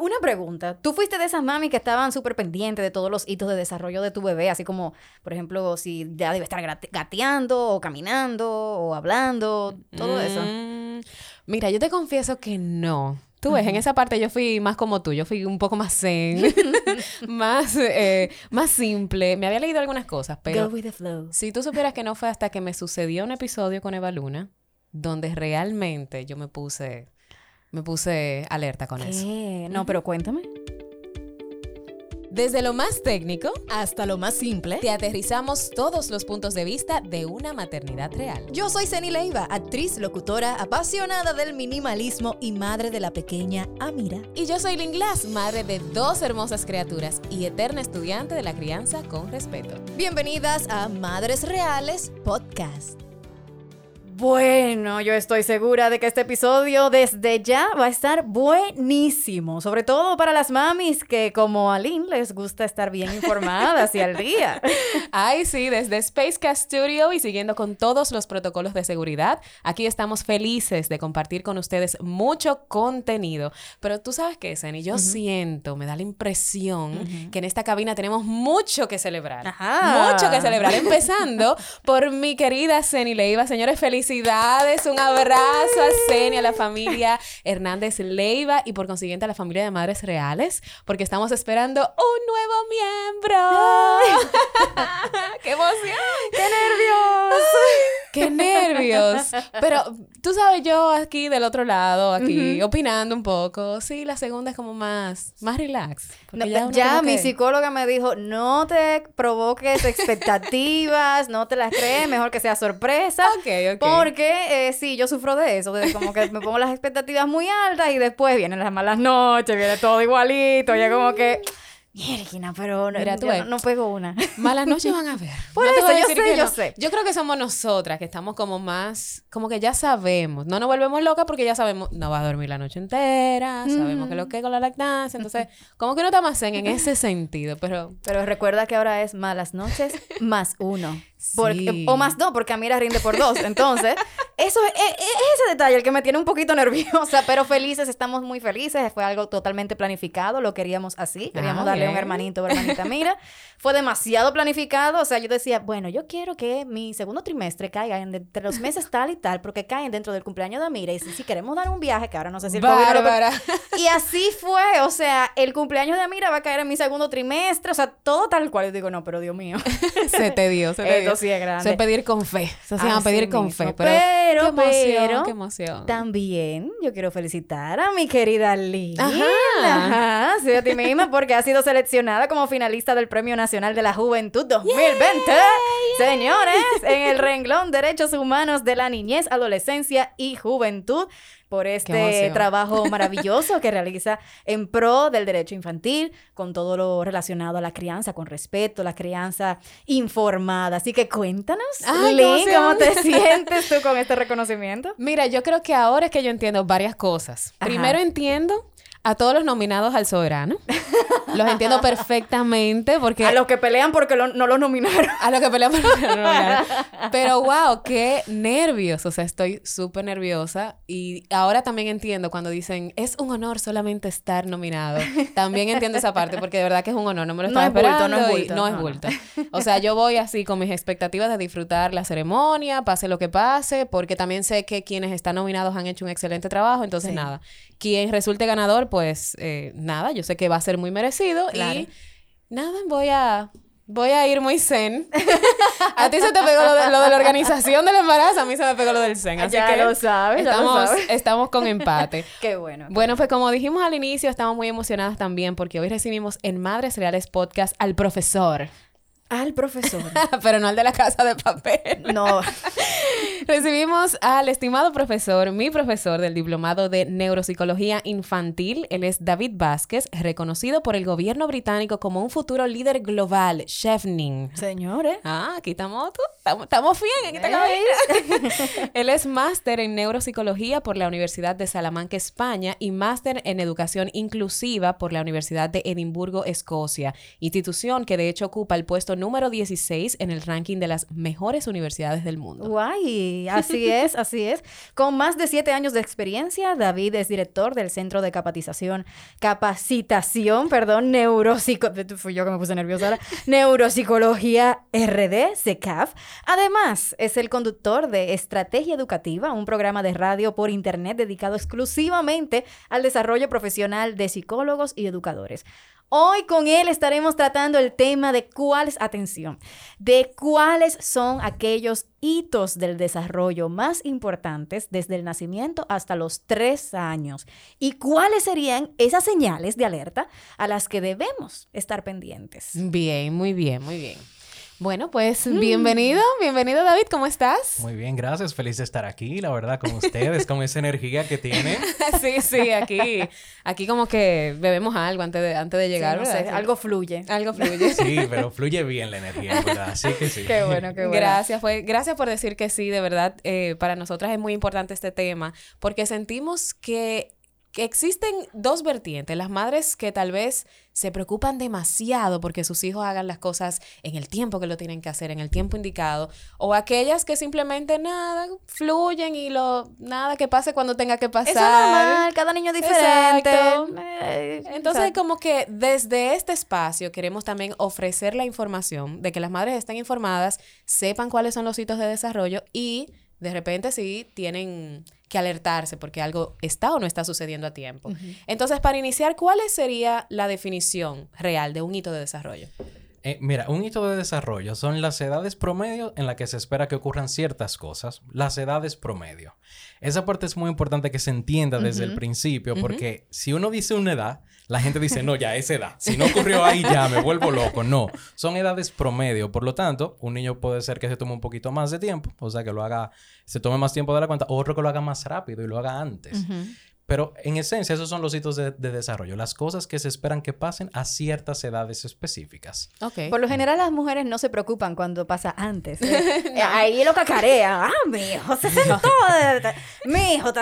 Una pregunta. ¿Tú fuiste de esas mami que estaban súper pendientes de todos los hitos de desarrollo de tu bebé? Así como, por ejemplo, si ya debe estar gate- gateando o caminando o hablando, todo eso. Mm, Mira, yo te confieso que no. Tú ves, en esa parte yo fui más como tú, yo fui un poco más zen, más, eh, más simple. Me había leído algunas cosas, pero Go with the flow. si tú supieras que no fue hasta que me sucedió un episodio con Eva Luna, donde realmente yo me puse, me puse alerta con eso. No, pero cuéntame. Desde lo más técnico, Hasta lo más simple. te aterrizamos todos los puntos de vista de una maternidad real. Yo soy Ceni Leiva, actriz, locutora, apasionada del minimalismo y madre de la pequeña Amira. Y yo soy Lynn Glass, madre de dos hermosas criaturas y eterna estudiante de la crianza con respeto. Bienvenidas a Madres Reales Podcast. Bueno, yo estoy segura de que este episodio desde ya va a estar buenísimo, sobre todo para las mamis que como a Lynn les gusta estar bien informadas y al día. Ay, sí, desde Spacecast Studio y siguiendo con todos los protocolos de seguridad, aquí estamos felices de compartir con ustedes mucho contenido. Pero tú sabes qué, Seni, yo siento, me da la impresión que en esta cabina tenemos mucho que celebrar. Ajá. Mucho que celebrar, empezando por mi querida Ceni Leiva. Señores, felicidades, un abrazo a Ceni, a la familia Hernández Leiva y por consiguiente a la familia de Madres Reales, porque estamos esperando un nuevo miembro. ¡Qué emoción! ¡Qué nervios! ¡Qué nervios! Pero tú sabes, yo aquí del otro lado, aquí opinando un poco, sí, la segunda es como más, más relax. No, ya como mi que- psicóloga me dijo, no te provoques expectativas, no te las crees, mejor que sea sorpresa. Ok, ok. Porque eh, sí, yo sufro de eso, de como que me pongo las expectativas muy altas y después vienen las malas noches, viene todo igualito, ya como que, mierda, pero no, Mira, tú no, no pego una. Malas noches van a ver. Por No te eso, yo sé, yo no. sé. Yo creo que somos nosotras que estamos como más, como que ya sabemos. No nos volvemos locas porque ya sabemos, no va a dormir la noche entera, sabemos que lo que es con la lactancia. Entonces, como que está más zen en ese sentido, pero Pero recuerda que ahora es malas noches más uno. Porque- Sí. o más dos, porque Amira rinde por dos. Entonces, eso es, es- es ese detalle el que me tiene un poquito nerviosa, pero felices, estamos muy felices. Fue algo totalmente planificado, lo queríamos así. Queríamos Ah, darle un bien. hermanito o hermanita Mira. Fue demasiado planificado. O sea, yo decía, bueno, yo quiero que mi segundo trimestre caiga en- entre los meses tal y tal, porque caen dentro del cumpleaños de Amira. Y si, si queremos dar un viaje, que ahora no sé si el y así fue, o sea, el cumpleaños de Amira va a caer en mi segundo trimestre, o sea, todo tal cual. Yo digo, no, pero Dios mío. se te dio, se te Esto dio. sí es grande. Se pedir con fe. Eso se llama pedir con mismo. fe. Pero, Pero, qué emoción, pero, qué emoción. También yo quiero felicitar a mi querida Lynn. Ajá. Ajá, sí, a ti misma, porque ha sido seleccionada como finalista del Premio Nacional de la Juventud 2020. Señores, en el renglón Derechos Humanos de la Niñez, Adolescencia y Juventud. Por este trabajo maravilloso que realiza en pro del derecho infantil, con todo lo relacionado a la crianza, con respeto, la crianza informada. Así que cuéntanos, Ay, Lynn, ¿cómo te sientes tú con este reconocimiento? Mira, yo creo que ahora es que yo entiendo varias cosas. Ajá. Primero entiendo a todos los nominados al soberano. Los entiendo perfectamente porque A los que pelean porque lo- no los nominaron. a lo que pelean por no nominar. Pero wow, qué nervios. O sea, estoy súper nerviosa. Y ahora también entiendo cuando dicen, es un honor solamente estar nominado. También entiendo esa parte porque de verdad que es un honor. No me lo No estaba es bulto, esperando. no es y bulto, no es no, no. bulto. O sea, yo voy así con mis expectativas de disfrutar la ceremonia, pase lo que pase, porque también sé que quienes están nominados han hecho un excelente trabajo. Entonces, Sí. nada. Quien resulte ganador, pues eh, nada, yo sé que va a ser muy merecido. Claro. Y nada, voy a. Voy a ir muy zen. a ti se te pegó lo de, lo de la organización del embarazo, a mí se me pegó lo del zen. Así Ya que lo sabes, ya lo estamos, sabes. estamos con empate. Qué bueno. Bueno, pues como dijimos al inicio, estamos muy emocionadas también porque hoy recibimos en Madres Reales Podcast al profesor, Al profesor. pero no al de la casa de papel. No. Recibimos al estimado profesor, mi profesor del Diplomado de Neuropsicología Infantil. Él es David Vázquez, reconocido por el gobierno británico como un futuro líder global, Chefning. Señores. Ah, aquí estamos, tú. Estamos, bien en esta cabina. Él es máster en neuropsicología por la Universidad de Salamanca, España, y máster en educación inclusiva por la Universidad de Edimburgo, Escocia, institución que de hecho ocupa el puesto número 16 en el ranking de las mejores universidades del mundo. Guay, Sí, así es, así es. Con más de siete años de experiencia, David es director del Centro de Capacitación, Capacitación, perdón, Neuropsico... Fui yo que me puse nerviosa ahora. Neuropsicología RD, CECAF. Además, es el conductor de Estrategia Educativa, un programa de radio por internet dedicado exclusivamente al desarrollo profesional de psicólogos y educadores. Hoy con él estaremos tratando el tema de cuáles, atención, de cuáles son aquellos hitos del desarrollo más importantes desde el nacimiento hasta los tres años y cuáles serían esas señales de alerta a las que debemos estar pendientes. Bien, muy bien, muy bien. Bueno, pues bienvenido, bienvenido David, ¿cómo estás? Muy bien, gracias, feliz de estar aquí, la verdad, con ustedes, con esa energía que tiene. sí, sí, aquí, aquí como que bebemos algo antes de, antes de llegar, sí, no sé, algo fluye. Algo fluye. Sí, pero fluye bien la energía, ¿verdad? Así que sí. Qué bueno, qué bueno. Gracias, pues, gracias por decir que sí, de verdad, eh, para nosotras es muy importante este tema, porque sentimos que que existen dos vertientes, las madres que tal vez se preocupan demasiado porque sus hijos hagan las cosas en el tiempo que lo tienen que hacer, en el tiempo indicado, o aquellas que simplemente nada, fluyen y lo nada que pase cuando tenga que pasar. Eso es normal, cada niño es diferente. Eh, Entonces, como que desde este espacio queremos también ofrecer la información de que las madres estén informadas, sepan cuáles son los hitos de desarrollo y de repente sí tienen que alertarse porque algo está o no está sucediendo a tiempo. Entonces, para iniciar, ¿cuál sería la definición real de un hito de desarrollo? Eh, mira, un hito de desarrollo son las edades promedio en las que se espera que ocurran ciertas cosas. Las edades promedio. Esa parte es muy importante que se entienda desde el principio, porque si uno dice una edad, la gente dice, no, ya es edad. Si no ocurrió ahí, ya me vuelvo loco. No, son edades promedio. Por lo tanto, un niño puede ser que se tome un poquito más de tiempo, o sea, que lo haga, se tome más tiempo de la cuenta, o otro que lo haga más rápido y lo haga antes. Pero en esencia, esos son los hitos de, desarrollo, las cosas que se esperan que pasen a ciertas edades específicas. Okay. Por lo general, las mujeres no se preocupan cuando pasa antes. ¿eh? Ahí lo cacarea. Ah, mi hijo se sentó. mi hijo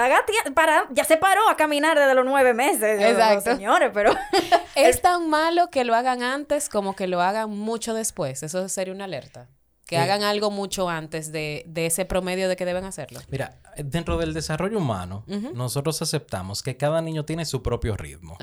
para, ya se paró a caminar desde los nueve meses. Exacto. señores, pero. es tan malo que lo hagan antes como que lo hagan mucho después. Eso sería una alerta. Que hagan algo mucho antes de, ese promedio de que deben hacerlo. Mira, dentro del desarrollo humano, nosotros aceptamos que cada niño tiene su propio ritmo.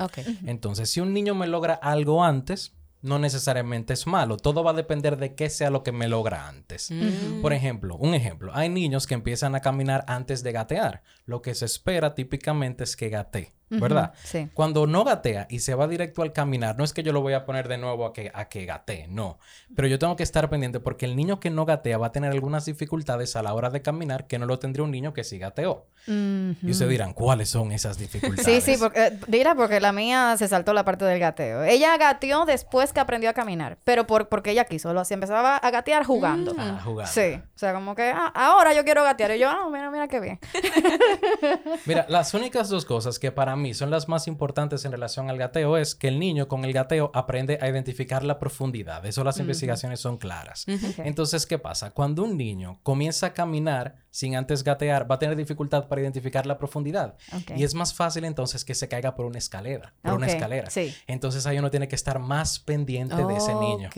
Entonces, si un niño me logra algo antes, no necesariamente es malo. Todo va a depender de qué sea lo que me logra antes. Mm. Por ejemplo, un ejemplo. Hay niños que empiezan a caminar antes de gatear. Lo que se espera típicamente es que gatee. ¿Verdad? Sí. Cuando no gatea y se va directo al caminar, no es que yo lo voy a poner de nuevo a que, a que gatee, no. Pero yo tengo que estar pendiente porque el niño que no gatea va a tener algunas dificultades a la hora de caminar que no lo tendría un niño que sí gateó. Y ustedes dirán, ¿cuáles son esas dificultades? Sí, sí, porque, eh, dirá porque la mía se saltó la parte del gateo. Ella gateó después que aprendió a caminar, pero por, porque ella quiso, lo así empezaba a gatear jugando. Ah, jugando. Sí, o sea, como que ah, ahora yo quiero gatear. Y yo, ah, mira, mira qué bien. mira, las únicas dos cosas que para mí son las más importantes en relación al gateo es que el niño con el gateo aprende a identificar la profundidad. Eso las investigaciones son claras. Entonces, ¿qué pasa? Cuando un niño comienza a caminar sin antes gatear, va a tener dificultad para identificar la profundidad. Y es más fácil entonces que se caiga por una escalera, por una escalera. Entonces ahí uno tiene que estar más pendiente de ese niño.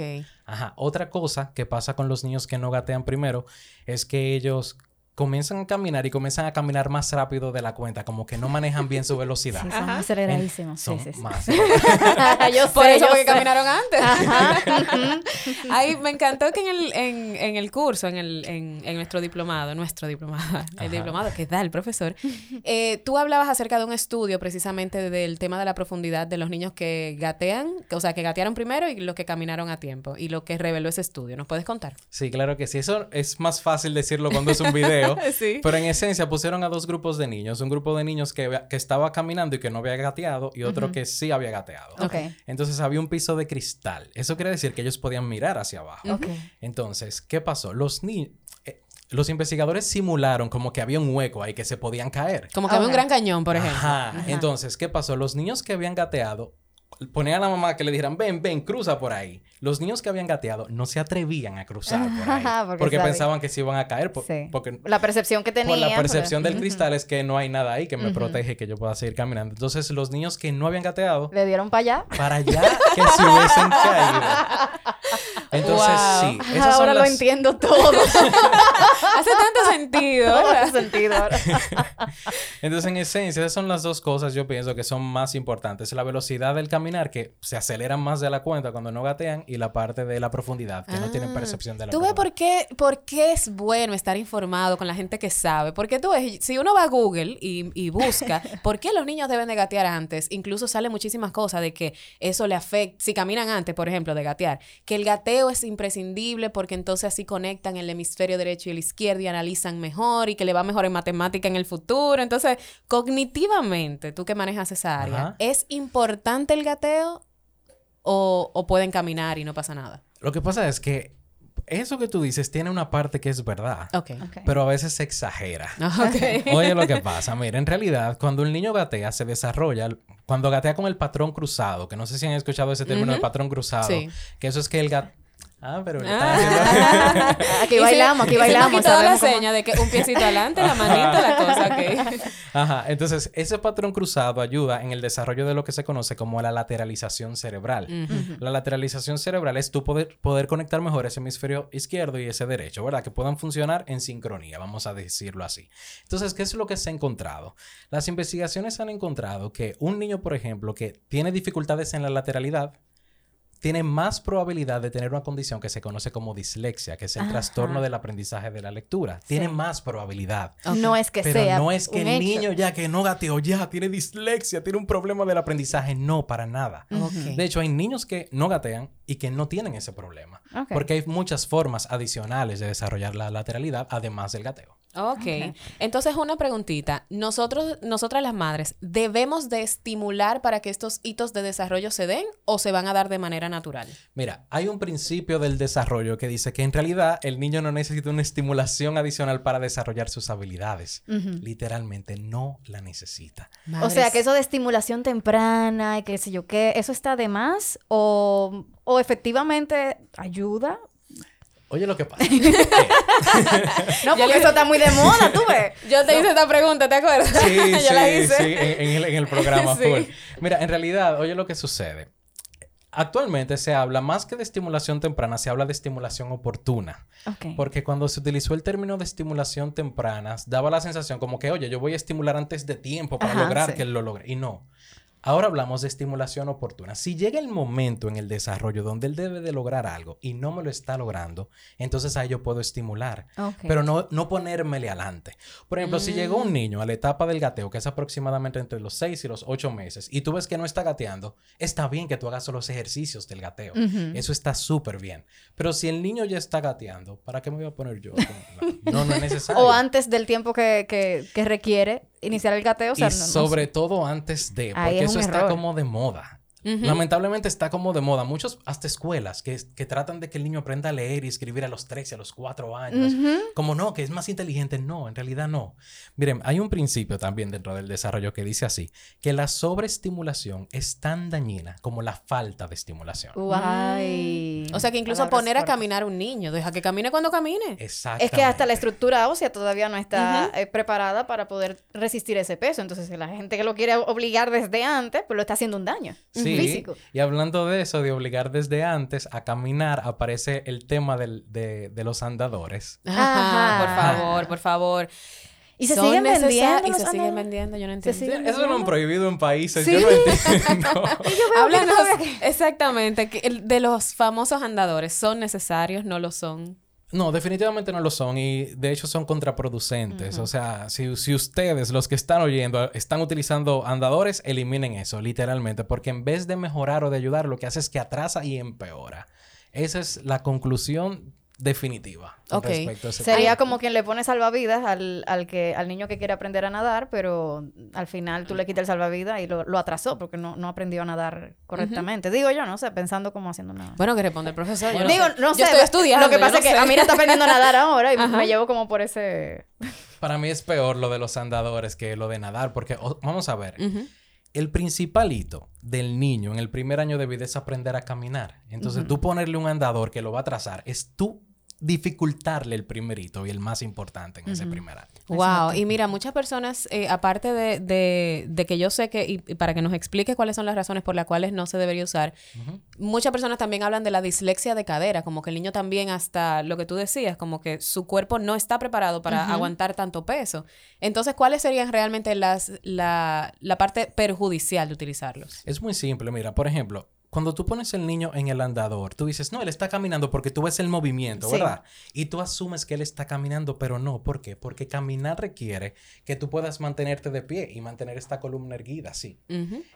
Ajá. Otra cosa que pasa con los niños que no gatean primero es que ellos comienzan a caminar y comienzan a caminar más rápido de la cuenta, como que no manejan bien su velocidad. Sí, son aceleradísimos. Son sí, sí, más. yo Por eso porque caminaron antes. Ay, me encantó que en el, en, en el curso, en, el, en, en, nuestro diplomado, nuestro diplomado, el diplomado que da el profesor, eh, tú hablabas acerca de un estudio precisamente del tema de la profundidad de los niños que gatean, o sea, que gatearon primero y los que caminaron a tiempo, y lo que reveló ese estudio. ¿Nos puedes contar? Sí, claro que sí. Eso es más fácil decirlo cuando es un video. Pero en esencia pusieron a dos grupos de niños. Un grupo de niños que, que estaba caminando y que no había gateado y otro que sí había gateado. Entonces había un piso de cristal. Eso quiere decir que ellos podían mirar hacia abajo. Entonces, ¿qué pasó? Los niños... Eh, los investigadores simularon como que había un hueco ahí que se podían caer. Como que había un gran cañón, por ejemplo. Ajá. Entonces, ¿qué pasó? Los niños que habían gateado ponían a la mamá que le dijeran, ven, ven, cruza por ahí. Los niños que habían gateado no se atrevían a cruzar por ahí. porque, pensaban que se iban a caer. porque, la percepción que tenían. la percepción del cristal es que no hay nada ahí que me protege, que yo pueda seguir caminando. Entonces, los niños que no habían gateado... Le dieron para allá. Para allá, que se hubiesen caído. Entonces, Wow. sí, esas son Ahora lo las- entiendo todo. Hace tanto sentido. Hace sentido. ahora. Entonces, en esencia, esas son las dos cosas yo pienso que son más importantes. La velocidad del caminar, que se aceleran más de la cuenta cuando no gatean, y la parte de la profundidad, que no tienen Ah, percepción de la ¿Tú ves por qué, por qué es bueno estar informado con la gente que sabe? Porque tú ves, si uno va a Google y, y busca por qué los niños deben de gatear antes, incluso sale muchísimas cosas de que eso le afecta, si caminan antes, por ejemplo, de gatear, que el gateo es imprescindible porque entonces así conectan el hemisferio derecho y el izquierdo y analizan mejor y que le va mejor en matemática en el futuro. Entonces, cognitivamente, tú que manejas esa área, Ajá. ¿es importante el gateo o, o pueden caminar y no pasa nada? Lo que pasa es que eso que tú dices tiene una parte que es verdad, Ok. Ok. pero a veces se exagera. Oye, lo que pasa, mira, en realidad, cuando un niño gatea, se desarrolla, cuando gatea con el patrón cruzado, que no sé si han escuchado ese término de Ujú. patrón cruzado, Sí. que eso es que el gato... Ah, pero Ah. están haciendo... Aquí bailamos, aquí y se bailamos. quitó la cómo- seña de que un piecito adelante, la manita, la cosa, ok. Ajá, entonces ese patrón cruzado ayuda en el desarrollo de lo que se conoce como la lateralización cerebral. La lateralización cerebral es tú poder, poder conectar mejor ese hemisferio izquierdo y ese derecho, ¿verdad? Que puedan funcionar en sincronía, vamos a decirlo así. Entonces, ¿qué es lo que se ha encontrado? Las investigaciones han encontrado que un niño, por ejemplo, que tiene dificultades en la lateralidad, tiene más probabilidad de tener una condición que se conoce como dislexia, que es el Ajá. trastorno del aprendizaje de la lectura. Tiene más probabilidad. No es que Pero sea. no es que un el hecho. niño ya que no gateó ya tiene dislexia, tiene un problema del aprendizaje. No, para nada. De hecho, hay niños que no gatean y que no tienen ese problema. Porque hay muchas formas adicionales de desarrollar la lateralidad, además del gateo. Ok. Entonces, una preguntita. Nosotros, nosotras las madres, ¿debemos de estimular para que estos hitos de desarrollo se den o se van a dar de manera natural? Mira, hay un principio del desarrollo que dice que en realidad el niño no necesita una estimulación adicional para desarrollar sus habilidades. Literalmente no la necesita. O sea, que eso de estimulación temprana y qué sé yo qué, ¿eso está de más? ¿O, o efectivamente ayuda? Oye, lo que pasa. No, Ya porque le- eso está muy de moda, tú ves. Yo te hice esta pregunta, ¿te acuerdas? Sí, Yo sí, la hice. sí, en, en el, en el programa Sí. full. Mira, en realidad, oye lo que sucede. Actualmente se habla más que de estimulación temprana, se habla de estimulación oportuna. Ok. Porque cuando se utilizó el término de estimulación temprana, daba la sensación como que, oye, yo voy a estimular antes de tiempo para Ajá, lograr sí. que él lo logre. Y no. Ahora hablamos de estimulación oportuna. Si llega el momento en el desarrollo donde él debe de lograr algo y no me lo está logrando, entonces ahí yo puedo estimular. Pero no, no ponérmele adelante. Por ejemplo, si llegó un niño a la etapa del gateo, que es aproximadamente entre los 6 y los 8 meses, y tú ves que no está gateando, está bien que tú hagas los ejercicios del gateo. Eso está súper bien. Pero si el niño ya está gateando, ¿para qué me voy a poner yo? No, no es necesario. O antes del tiempo que, que, que requiere iniciar el gateo. O sea, y no- sobre todo antes de, porque es eso está como de moda. Lamentablemente está como de moda. Muchos, hasta escuelas, que, que tratan de que el niño aprenda a leer y escribir a los 13, a los 4 años. Como no, que es más inteligente. No, en realidad no. Miren, hay un principio también dentro del desarrollo que dice así, que la sobreestimulación es tan dañina como la falta de estimulación. Guay. O sea, que incluso Palabras poner a caminar un niño, deja que camine cuando camine. Exactamente. Es que hasta la estructura ósea todavía no está eh, preparada para poder resistir ese peso. Entonces, la gente que lo quiere obligar desde antes, pues lo está haciendo un daño Sí, físico. y hablando de eso, de obligar desde antes a caminar, aparece el tema del- de, de los andadores. Ajá, por favor, por favor. Y se siguen vendiendo Y se siguen vendiendo, yo no entiendo. Eso lo han prohibido en países, Sí. yo no entiendo. Háblanos exactamente que el- de los famosos andadores. ¿Son necesarios? ¿No lo son? No, definitivamente no lo son y de hecho son contraproducentes. O sea, si, si ustedes, los que están oyendo, están utilizando andadores, eliminen eso, literalmente, porque en vez de mejorar o de ayudar, lo que hace es que atrasa y empeora. Esa es la conclusión definitiva Ok. respecto a ese Sería como quien le pone salvavidas al, al, que, al niño que quiere aprender a nadar, pero al final tú le quitas el salvavidas y lo, lo atrasó porque no, no aprendió a nadar correctamente. Digo yo, no sé, pensando como haciendo nada. Bueno, que responde el profesor. yo no Digo, sé. no sé. Yo estoy estudiando. Lo que pasa no es que sé. a mí está aprendiendo a nadar ahora y Ajá. me llevo como por ese... Para mí es peor lo de los andadores que lo de nadar, porque vamos a ver, el principal hito del niño en el primer año de vida es aprender a caminar. Entonces, tú ponerle un andador que lo va a trazar, es tú dificultarle el primerito y el más importante en ese primer año. Wow, y mira, muchas personas, eh, aparte de, de, de, que yo sé que, y, para que nos explique cuáles son las razones por las cuales no se debería usar, muchas personas también hablan de la dislexia de cadera, como que el niño también hasta lo que tú decías, como que su cuerpo no está preparado para aguantar tanto peso. Entonces, ¿cuáles serían realmente las, la, la parte perjudicial de utilizarlos? Es muy simple, mira, por ejemplo, cuando tú pones el niño en el andador, tú dices, no, él está caminando porque tú ves el movimiento, ¿verdad? Y tú asumes que él está caminando, pero no. ¿Por qué? Porque caminar requiere que tú puedas mantenerte de pie y mantener esta columna erguida, sí.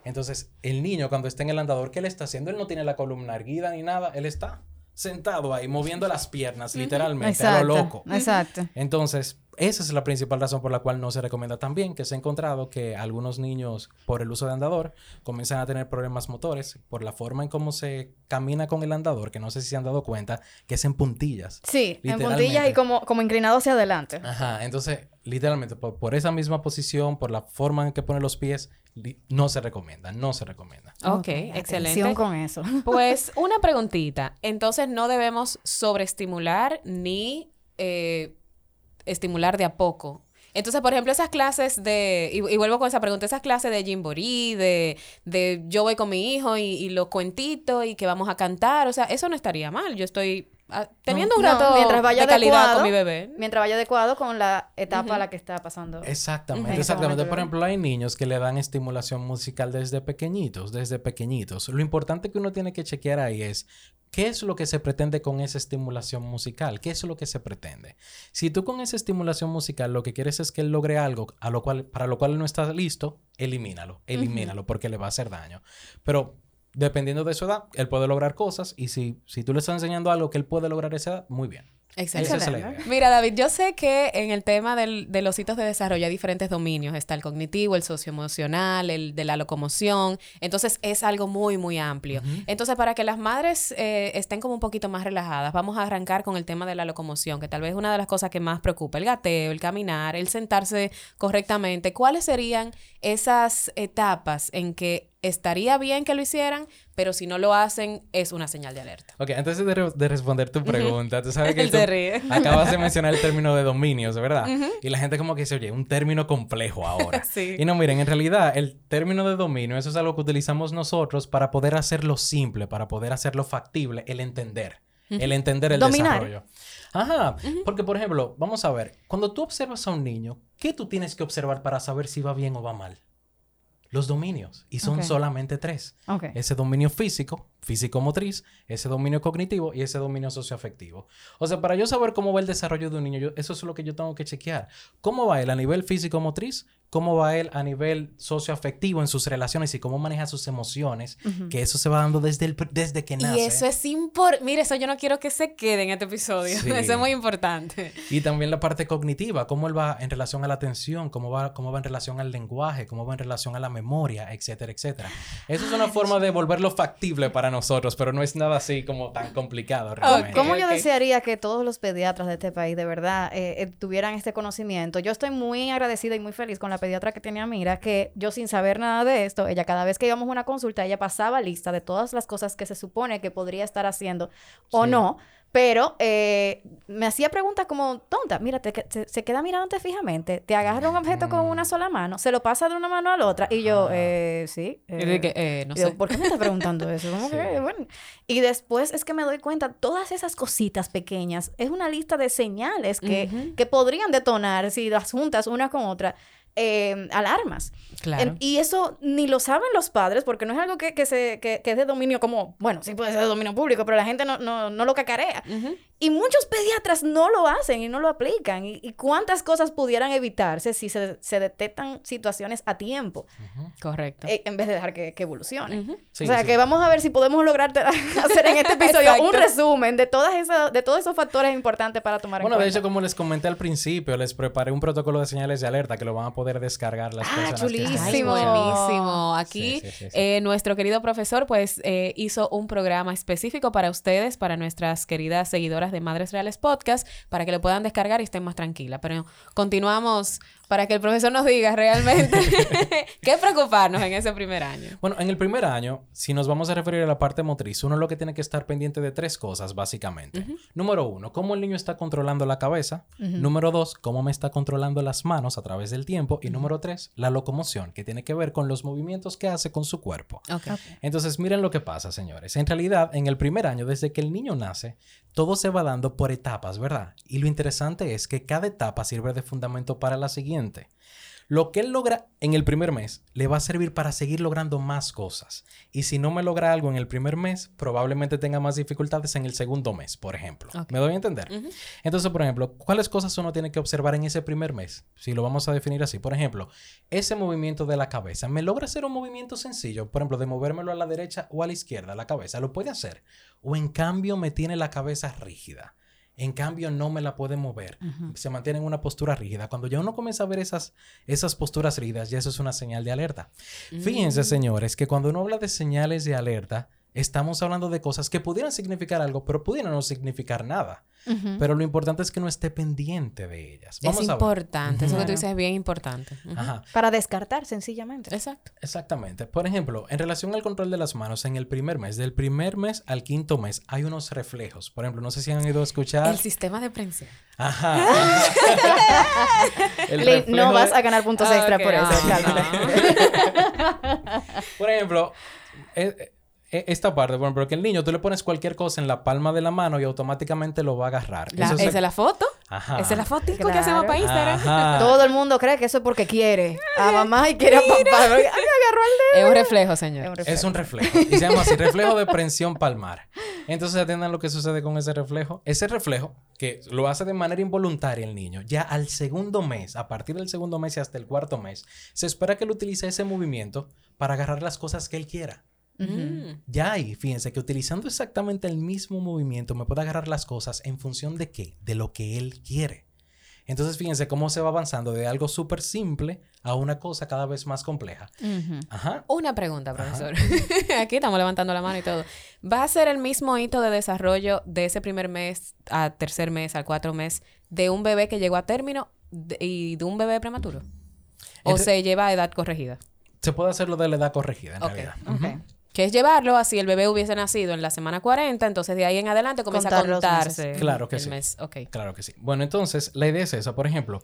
Entonces, el niño cuando está en el andador, ¿qué le está haciendo? Él no tiene la columna erguida ni nada, él está sentado ahí, moviendo las piernas, literalmente, a lo loco. Exacto. Entonces, esa es la principal razón por la cual no se recomienda también, que se ha encontrado que algunos niños, por el uso de andador, comienzan a tener problemas motores por la forma en cómo se camina con el andador, que no sé si se han dado cuenta, que es en puntillas. Sí, en puntillas y como, como inclinado hacia adelante. Ajá, entonces, literalmente, por, esa misma posición, por la forma en que pone los pies, no se recomienda, no se recomienda. Ok, excelente. con eso. Pues una preguntita. Entonces, no debemos sobreestimular ni... Eh, estimular de a poco. Entonces, por ejemplo, esas clases de, y, vuelvo con esa pregunta, esas clases de Jimborí, de, de yo voy con mi hijo y, y los cuentitos y que vamos a cantar, o sea, eso no estaría mal. Yo estoy teniendo un rato mientras vaya de calidad con mi bebé. Mientras vaya adecuado con la etapa a la que está pasando. Exactamente, exactamente. Por ejemplo, hay niños que le dan estimulación musical desde pequeñitos, desde pequeñitos. Lo importante que uno tiene que chequear ahí es ¿Qué es lo que se pretende con esa estimulación musical? ¿Qué es lo que se pretende? Si tú con esa estimulación musical lo que quieres es que él logre algo a lo cual, para lo cual no está listo, elimínalo, elimínalo porque le va a hacer daño. Pero dependiendo de su edad, él puede lograr cosas y si, si tú le estás enseñando algo que él puede lograr a esa edad, muy bien. Excelente. Mira, David, yo sé que en el tema de los hitos de desarrollo hay diferentes dominios. Está el cognitivo, el socioemocional, el de la locomoción. Entonces, es algo muy, muy amplio. Entonces, para que las madres eh, estén como un poquito más relajadas, vamos a arrancar con el tema de la locomoción, que tal vez es una de las cosas que más preocupa. El gateo, el caminar, el sentarse correctamente. ¿Cuáles serían esas etapas en que estaría bien que lo hicieran, pero si no lo hacen, es una señal de alerta. Ok, antes de, responder tu pregunta, tú sabes que acabas de mencionar el término de dominios, ¿verdad? Y la gente como que dice, oye, un término complejo ahora. sí. Y no, miren, en realidad el término de dominio, eso es algo que utilizamos nosotros para poder hacerlo simple, para poder hacerlo factible, el entender. El entender el desarrollo. Ajá, porque por ejemplo, vamos a ver, cuando tú observas a un niño, ¿qué tú tienes que observar para saber si va bien o va mal? Los dominios y son solamente tres. Ese dominio físico, físico-motriz, ese dominio cognitivo y ese dominio socioafectivo. O sea, para yo saber cómo va el desarrollo de un niño, eso es lo que yo tengo que chequear. ¿Cómo va él a nivel físico-motriz? ¿Cómo va él a nivel socioafectivo en sus relaciones y cómo maneja sus emociones? Que eso se va dando desde, el, desde que nace. Y eso es importante. Mire, eso yo no quiero que se quede en este episodio. Eso es muy importante. Y también la parte cognitiva, cómo él va en relación a la atención, cómo va, cómo va en relación al lenguaje, cómo va en relación a la memoria, etcétera, etcétera. Eso es una forma de volverlo factible para nosotros, pero no es nada así como tan complicado realmente. ¿Cómo yo desearía que todos los pediatras de este país de verdad eh, eh, tuvieran este conocimiento? Yo estoy muy agradecida y muy feliz con la pediatra que tenía Mira, que yo sin saber nada de esto, ella cada vez que íbamos a una consulta, ella pasaba lista de todas las cosas que se supone que podría estar haciendo o no pero eh, me hacía preguntas como, tonta, mira, se, queda mirándote fijamente, te agarra un objeto con una sola mano, se lo pasa de una mano a la otra. Y yo, eh, sí. Eh, eh, no sé. ¿Por qué me estás preguntando eso? bueno. Y después es que me doy cuenta, todas esas cositas pequeñas, es una lista de señales que, que podrían detonar si las juntas una con otra. Eh, alarmas. Claro. y eso ni lo saben los padres, porque no es algo que, que se, que, que, es de dominio como, bueno, sí puede ser de dominio público, pero la gente no, no, no lo cacarea. Y muchos pediatras no lo hacen y no lo aplican. ¿Y, cuántas cosas pudieran evitarse si se, se detectan situaciones a tiempo? Correcto. Eh, en vez de dejar que, que evolucione. o sea, que vamos a ver si podemos lograr hacer en este episodio un resumen de, todas esas, de todos esos factores importantes para tomar en cuenta. Bueno, de hecho, como les comenté al principio, les preparé un protocolo de señales de alerta que lo van a poder descargar las ah, personas. Chulísimo. buenísimo. Aquí, eh, nuestro querido profesor, pues, eh, hizo un programa específico para ustedes, para nuestras queridas seguidoras de Madres Reales Podcast, para que lo puedan descargar y estén más tranquilas. Pero continuamos Para que el profesor nos diga realmente qué preocuparnos en ese primer año. Bueno, en el primer año, si nos vamos a referir a la parte motriz, uno lo que tiene que estar pendiente de tres cosas, básicamente. Número uno, cómo el niño está controlando la cabeza. Número dos, cómo me está controlando las manos a través del tiempo. Y número tres, la locomoción, que tiene que ver con los movimientos que hace con su cuerpo. Ok. Entonces, miren lo que pasa, señores. En realidad, en el primer año, desde que el niño nace, todo se va dando por etapas, ¿verdad? Y lo interesante es que cada etapa sirve de fundamento para la siguiente. Lo que él logra en el primer mes le va a servir para seguir logrando más cosas. Y si no me logra algo en el primer mes, probablemente tenga más dificultades en el segundo mes, por ejemplo. ¿Me doy a entender? Entonces, por ejemplo, ¿cuáles cosas uno tiene que observar en ese primer mes? Si lo vamos a definir así. Por ejemplo, ese movimiento de la cabeza. ¿Me logra hacer un movimiento sencillo? Por ejemplo, de movérmelo a la derecha o a la izquierda, la cabeza. ¿Lo puede hacer? O en cambio me tiene la cabeza rígida. En cambio, no me la puede mover. Se mantiene en una postura rígida. Cuando ya uno comienza a ver esas, esas posturas rígidas, ya eso es una señal de alerta. Fíjense, señores, que cuando uno habla de señales de alerta, estamos hablando de cosas que pudieran significar algo, pero pudieran no significar nada. Pero lo importante es que no esté pendiente de ellas. Es a importante. Eso que tú dices es bien importante. Ajá. Para descartar, sencillamente. Exacto. Exactamente. Por ejemplo, en relación al control de las manos, en el primer mes, del primer mes al quinto mes, hay unos reflejos. Por ejemplo, no sé si han ido a escuchar. El sistema de prensa. Ajá. No vas a ganar puntos Ah, extra por eso, ah. Por ejemplo, eh, eh, esta parte, por ejemplo, que el niño tú le pones cualquier cosa en la palma de la mano y automáticamente lo va a agarrar. La- Eso se- ¿Esa es la foto? Ajá. ¿Esa es la fotico que hacemos para Instagram? Ajá. Todo el mundo cree que eso es porque quiere a mamá y quiere a papá. Ay, agarró el Es un reflejo, señor. dedo. Es un reflejo. Y se llama así, reflejo de prensión palmar. Entonces atiendan lo que sucede con ese reflejo. Ese reflejo, que lo hace de manera involuntaria el niño, ya al segundo mes, a partir del segundo mes y hasta el cuarto mes, se espera que él utilice ese movimiento para agarrar las cosas que él quiera. Mm. Ya ahí, fíjense que utilizando exactamente el mismo movimiento me puede agarrar las cosas en función de qué? De lo que él quiere. Entonces, fíjense cómo se va avanzando de algo súper simple a una cosa cada vez más compleja. Ajá. Una pregunta, profesor. Aquí estamos levantando la mano y todo. ¿Va a ser el mismo hito de desarrollo de ese primer mes a tercer mes, al cuatro mes, de un bebé que llegó a término de- y de un bebé prematuro? ¿O se lleva a edad corregida? Se puede hacerlo de la edad corregida, en Ok, realidad. Que es llevarlo así el bebé hubiese nacido en la semana 40, entonces de ahí en adelante comienza Contar a contarse. Claro que el sí. mes. Ok. Claro que sí. Bueno, entonces, la idea es esa. Por ejemplo,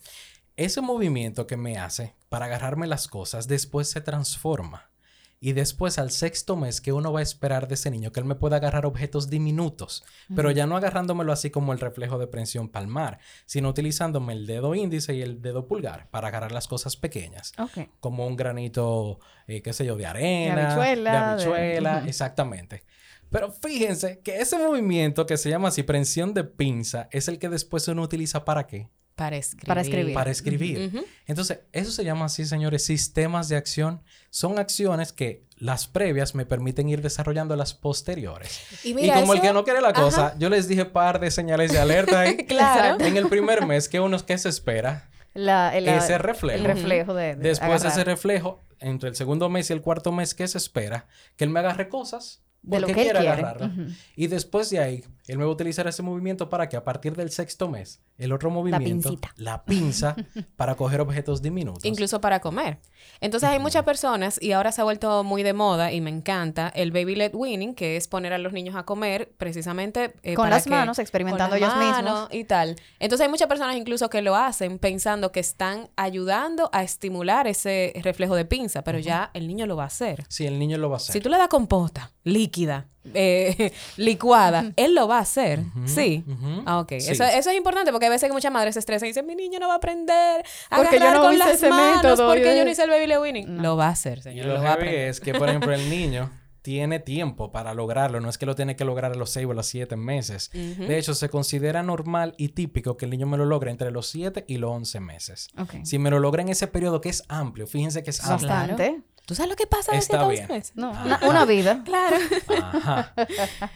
ese movimiento que me hace para agarrarme las cosas después se transforma. Y después, al sexto mes, que uno va a esperar de ese niño, que él me pueda agarrar objetos diminutos, pero ya no agarrándomelo así como el reflejo de prensión palmar, sino utilizándome el dedo índice y el dedo pulgar para agarrar las cosas pequeñas, Ok. como un granito, eh, qué sé yo, de arena, habichuela, de de- habichuela, exactamente. Pero fíjense que ese movimiento que se llama así prensión de pinza es el que después uno utiliza para qué? Para escribir. Para escribir. Para escribir. Ujú. Entonces, eso se llama así, señores, sistemas de acción. Son acciones que las previas me permiten ir desarrollando las posteriores. Y como el que no quiere la cosa, yo les dije par de señales de alerta ahí. Claro. En el primer mes, que uno que se espera? La, el, Ese reflejo. El reflejo de, de Después ese reflejo, entre el segundo mes y el cuarto mes, que se espera? Que él me agarre cosas De lo que él quiera quiere. agarrarla. Y después de ahí, él me va a utilizar ese movimiento para que a partir del sexto mes, el otro movimiento, pincita. la pinza, para coger objetos diminutos. Incluso para comer. Entonces hay muchas personas, y ahora se ha vuelto muy de moda y me encanta, el baby led weaning, que es poner a los niños a comer precisamente eh, Con para las que- manos, experimentando con las ellos mismos. manos Y tal. Entonces hay muchas personas incluso que lo hacen pensando que están ayudando a estimular ese reflejo de pinza, pero ya el niño lo va a hacer. Sí, el niño lo va a hacer. Si tú le das compota líquida, eh, licuada, él lo va a hacer. Sí. Ah, ok. Sí. Eso, eso es importante porque a veces que muchas madres se estresan y dicen, mi niño no va a aprender a Porque yo no con hice las ese manos método, porque yo- yo no hice el baby winning. Lo va a hacer, Y señor. lo Lo va a heavy aprender. es que, por ejemplo, el niño tiene tiempo para lograrlo. No es que lo tiene que lograr a los seis o a los siete meses. De hecho, se considera normal y típico que el niño me lo logre entre los siete y los once meses. Ok. Si me lo logra en ese periodo que es amplio, fíjense que es amplio. Bastante. ¿Tú sabes lo que pasa de Está siete a bien. once meses? No, Ajá. una, una vida. Claro. Ajá.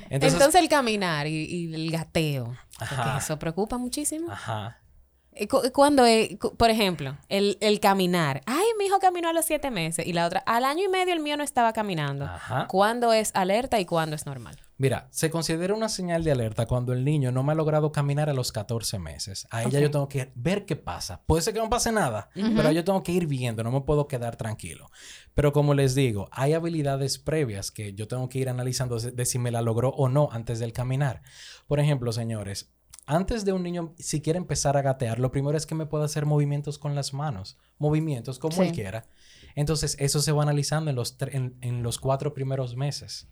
Entonces, Entonces, el caminar y, y el gateo. Porque eso preocupa muchísimo. ajá. Eh, cu- Cuando, eh, por ejemplo, el, el caminar. Ay, mi hijo caminó a los siete meses. Y la otra, al año y medio el mío no estaba caminando. Ajá. ¿Cuándo es alerta y cuándo es normal? Mira, se considera una señal de alerta cuando el niño no me ha logrado caminar a los 14 meses. A ella yo tengo que ver qué pasa. Puede ser que no pase nada, pero yo tengo que ir viendo, no me puedo quedar tranquilo. Pero como les digo, hay habilidades previas que yo tengo que ir analizando de, si me la logró o no antes del caminar. Por ejemplo, señores, antes de un niño si quiere empezar a gatear, lo primero es que me pueda hacer movimientos con las manos, movimientos como Sí. él quiera. Entonces, eso se va analizando en los, en, en los cuatro primeros meses.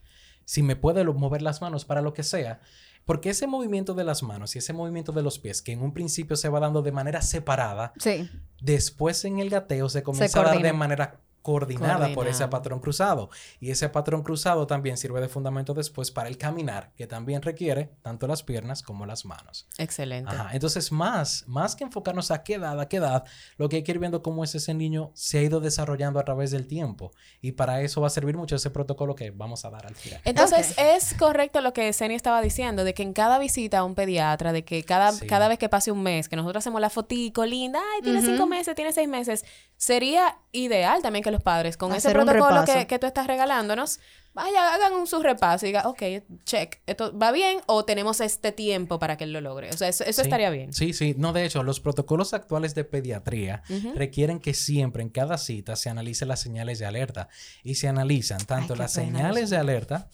Si me puede lo- mover las manos para lo que sea, porque ese movimiento de las manos y ese movimiento de los pies, que en un principio se va dando de manera separada, Sí. después en el gateo se comienza a dar de manera coordinada por ese patrón cruzado. Y ese patrón cruzado también sirve de fundamento después para el caminar, que también requiere tanto las piernas como las manos. Excelente. Ajá. Entonces, más, más que enfocarnos a qué edad, a qué edad, lo que hay que ir viendo cómo es ese niño se ha ido desarrollando a través del tiempo. Y para eso va a servir mucho ese protocolo que vamos a dar al final. Entonces, Ok. es correcto lo que Seni estaba diciendo, de que en cada visita a un pediatra, de que cada, Sí. cada vez que pase un mes, que nosotros hacemos la fotico linda, ay, tiene cinco meses, tiene seis meses, sería ideal también que los padres, con ese protocolo que, que tú estás regalándonos, vaya, hagan un su repaso y digan, ok, check, esto va bien o tenemos este tiempo para que él lo logre. O sea, eso, eso Sí. estaría bien. Sí, sí. No, de hecho, los protocolos actuales de pediatría requieren que siempre en cada cita se analicen las señales de alerta. Y se analizan tanto las pena señales eso. de alerta,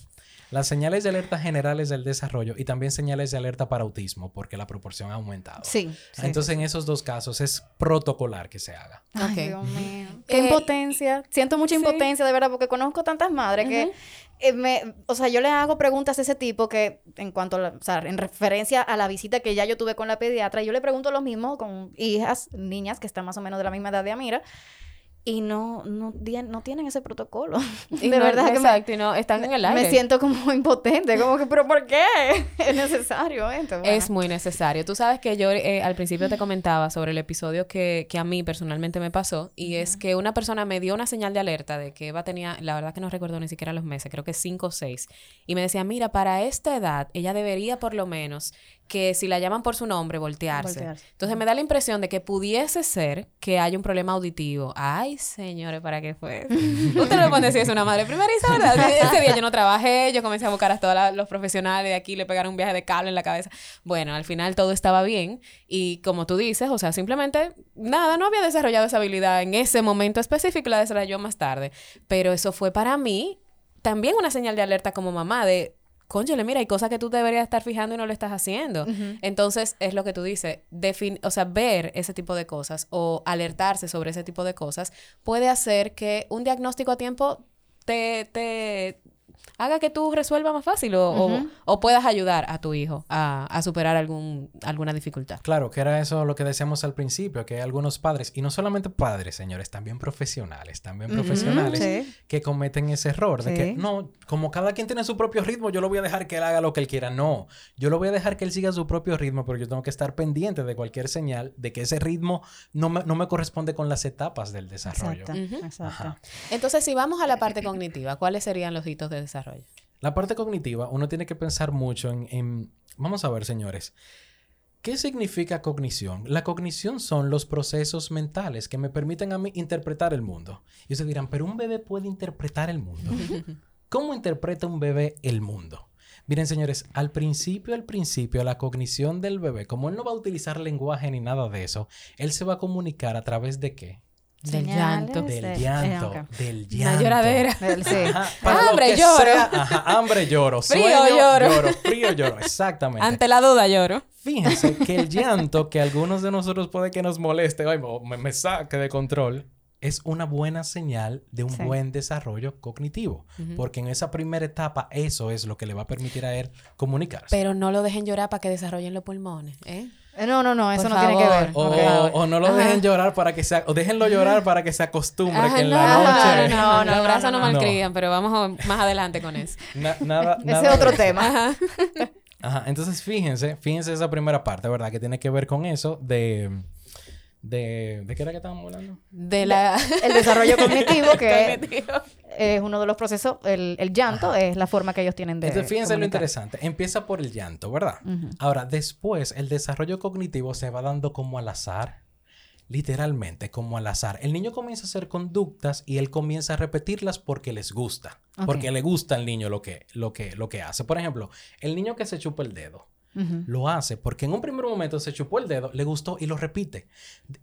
las señales de alerta generales del desarrollo y también señales de alerta para autismo, porque la proporción ha aumentado. Sí. sí, Entonces, sí, en esos dos casos es protocolar que se haga. Ay, Ok. Dios mío. Qué Eh, impotencia. Siento mucha sí. impotencia, de verdad, porque conozco tantas madres que, eh, me, o sea, yo le hago preguntas de ese tipo que, en cuanto, a la- o sea, en referencia a la visita que ya yo tuve con la pediatra, yo le pregunto lo mismo con hijas, niñas que están más o menos de la misma edad de Amira, y no, no, tienen ese protocolo. Y de no- verdad que me, exacto, y no, están en el aire. me siento como impotente, como que, pero ¿por qué? Es necesario esto. Bueno. Es muy necesario. Tú sabes que yo eh, al principio te comentaba sobre el episodio que, que a mí personalmente me pasó y es que una persona me dio una señal de alerta de que Eva tenía, la verdad que no recuerdo ni siquiera los meses, creo que cinco o seis, y me decía, mira, para esta edad ella debería por lo menos que si la llaman por su nombre, voltearse. Voltearse. Entonces me da la impresión de que pudiese ser que haya un problema auditivo. Ay, señores, ¿para qué fue? Usted me puede decir es una madre primeriza, ¿verdad? Ese día yo no trabajé, yo comencé a buscar a todos los profesionales de aquí, le pegaron un viaje de cable en la cabeza. Bueno, al final todo estaba bien y como tú dices, o sea, simplemente nada, no había desarrollado esa habilidad en ese momento específico, la desarrolló más tarde. Pero eso fue para mí también una señal de alerta como mamá de... Cónchale, mira, hay cosas que tú deberías estar fijando y no lo estás haciendo. Entonces, es lo que tú dices, defin- o sea, ver ese tipo de cosas o alertarse sobre ese tipo de cosas puede hacer que un diagnóstico a tiempo te, te haga que tú resuelvas más fácil o, puedas ayudar a tu hijo a, a superar algún, alguna dificultad. Claro, que era eso lo que decíamos al principio, que hay algunos padres, y no solamente padres, señores, también profesionales, también profesionales sí. que cometen ese error de que, no, como cada quien tiene su propio ritmo, yo lo voy a dejar que él haga lo que él quiera. No, yo lo voy a dejar que él siga su propio ritmo, pero yo tengo que estar pendiente de cualquier señal de que ese ritmo no me, no me corresponde con las etapas del desarrollo. Exacto. Entonces, si vamos a la parte cognitiva, ¿cuáles serían los hitos de desarrollo? La parte cognitiva, uno tiene que pensar mucho en, en- Vamos a ver, señores. ¿Qué significa cognición? La cognición son los procesos mentales que me permiten a mí interpretar el mundo. Y ustedes dirán, pero un bebé puede interpretar el mundo. ¿Cómo interpreta un bebé el mundo? Miren, señores, al principio, al principio, la cognición del bebé, como él no va a utilizar lenguaje ni nada de eso, él se va a comunicar a través de qué? Del llanto. Del llanto. ok. Del llanto. lloradera. Sí. Ajá, para lo Hambre, lloro. sea, ajá, hambre, lloro. Frío, Sueño, lloro. Frío, lloro. Exactamente. Ante la duda lloro. Fíjense que el llanto que a algunos de nosotros puede que nos moleste, ay, o me, me saque de control, es una buena señal de un Sí. buen desarrollo cognitivo. Porque en esa primera etapa, eso es lo que le va a permitir a él comunicarse. Pero no lo dejen llorar para que desarrollen los pulmones, ¿eh? Eh, No, no, no, eso Por no tiene que ver. o, no lo Ajá. dejen llorar para que se... O déjenlo llorar para que se acostumbre Ajá, que en no, la no, noche... no, no, No, brazos no, no, no, no. malcrian, pero vamos a- más adelante con eso. Na- nada, Ese nada es otro tema. Ajá. Ajá, entonces fíjense, fíjense esa primera parte, ¿verdad? Que tiene que ver con eso de... ¿De, ¿de qué era que estábamos hablando? De la... El desarrollo cognitivo, que Cognitivo. es uno de los procesos, el, el llanto es la forma que ellos tienen de. Entonces, fíjense lo interesante. Empieza por el llanto, ¿verdad? Ahora, después, el desarrollo cognitivo se va dando como al azar. literalmente como al azar. El niño comienza a hacer conductas y él comienza a repetirlas porque les gusta, porque le gusta al niño lo que, lo, que, lo que hace. Por ejemplo, el niño que se chupa el dedo. Lo hace porque en un primer momento se chupó el dedo, le gustó y lo repite.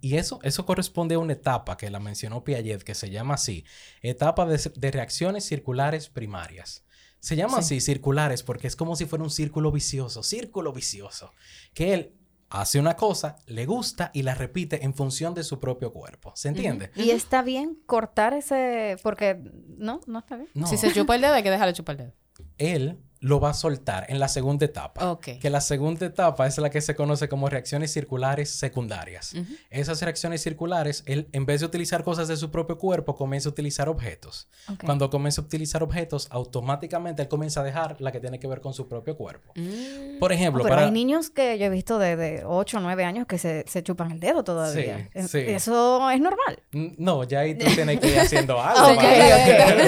Y eso, eso corresponde a una etapa que la mencionó Piaget, que se llama así, etapa de, de reacciones circulares primarias. Se llama así, circulares, porque es como si fuera un círculo vicioso, círculo vicioso, que él hace una cosa, le gusta y la repite en función de su propio cuerpo. ¿Se entiende? Y está bien cortar ese, porque no, no está bien. No, Si se chupa el dedo, hay que dejarle chupar el dedo. él lo va a soltar en la segunda etapa. Ok. Que la segunda etapa es la que se conoce como reacciones circulares secundarias. Esas reacciones circulares, él en vez de utilizar cosas de su propio cuerpo, comienza a utilizar objetos. Cuando comienza a utilizar objetos, automáticamente él comienza a dejar la que tiene que ver con su propio cuerpo. Mm. Por ejemplo, Oh, pero para... hay niños que yo he visto de, de 8 o 9 años que se, se chupan el dedo todavía. Sí, sí. Eso es normal. No, ya ahí tú tienes que ir haciendo algo. Ok, para-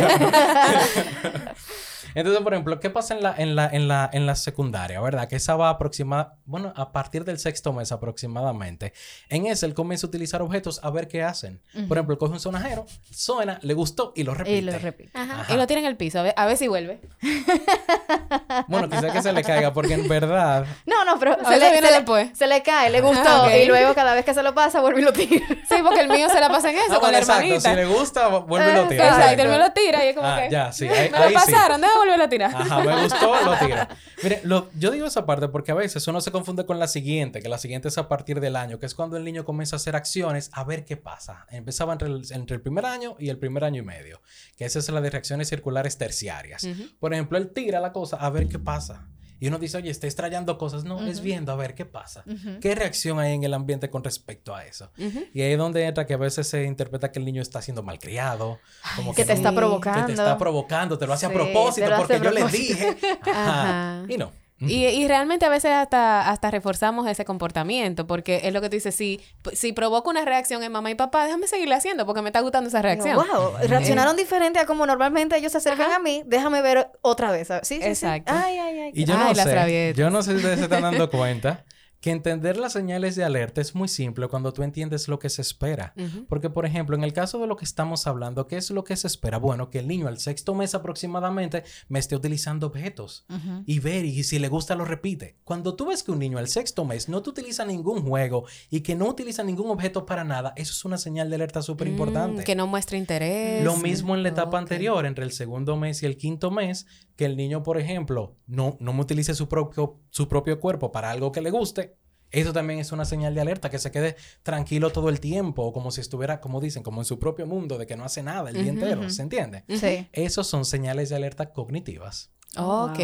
Entonces, por ejemplo, ¿qué pasa en la, en la, en la, en la secundaria, verdad? Que esa va aproximada, bueno, a partir del sexto mes aproximadamente. En ese, él comienza a utilizar objetos a ver qué hacen. Por ejemplo, coge un sonajero, suena, le gustó y lo repite. Y lo repito. Ajá. Ajá. Y lo tiene en el piso, a ver, a ver si vuelve. Bueno, quizá que se le caiga, porque en verdad... No, no, pero A veces viene le, después. se le cae, le gustó. Ah, ok. Y luego cada vez que se lo pasa, vuelve y lo tira. Sí, porque el mío se la pasa en eso Ah, con bueno, la exacto. hermanita. Si le gusta, vuelve y lo tira. Exacto, él me lo tira y es como Ah, que... ya, sí. Ahí, Me lo ahí sí. pasaron, volverlo a tirar. Ajá, me gustó, lo tiro. Mire, lo- yo digo esa parte porque a veces uno se confunde con la siguiente, que la siguiente es a partir del año, que es cuando el niño comienza a hacer acciones a ver qué pasa. Empezaba entre el, entre el primer año y el primer año y medio, que esa es la de reacciones circulares terciarias. Por ejemplo, él tira la cosa a ver qué pasa. Y uno dice, oye, está extrayendo cosas. No, es viendo a ver qué pasa. ¿Qué reacción hay en el ambiente con respecto a eso? Y ahí es donde entra que a veces se interpreta que el niño está siendo malcriado. Como que te sí. está Que provocando. que te está provocando, te lo hace Sí, a propósito te lo hace porque a yo le propósito. dije. Ajá. Y no. Y, y realmente a veces hasta, hasta reforzamos ese comportamiento, porque es lo que tú dices, si, si provoca una reacción en mamá y papá, déjame seguirle haciendo porque me está gustando esa reacción. wow, reaccionaron diferente a como normalmente ellos se acercan a mí. Déjame ver otra vez. Sí, sí, sí. Exacto. Ay, ay, ay. Y yo Ay, no sé, yo no sé si ustedes se están dando cuenta que entender las señales de alerta es muy simple cuando tú entiendes lo que se espera. Porque, por ejemplo, en el caso de lo que estamos hablando, ¿qué es lo que se espera? Bueno, que el niño al sexto mes aproximadamente me esté utilizando objetos y ver y si le gusta lo repite. Cuando tú ves que un niño al sexto mes no te utiliza ningún juego y que no utiliza ningún objeto para nada, eso es una señal de alerta súper importante. Mm, que no muestra interés. Lo mismo en la etapa anterior, entre el segundo mes y el quinto mes, que el niño, por ejemplo, no, no me utilice su propio, su propio cuerpo para algo que le guste. Eso también es una señal de alerta, que se quede tranquilo todo el tiempo, o como si estuviera, como dicen, como en su propio mundo, de que no hace nada el día entero, ¿se entiende? Sí. Esos son señales de alerta cognitivas. Oh, Ok.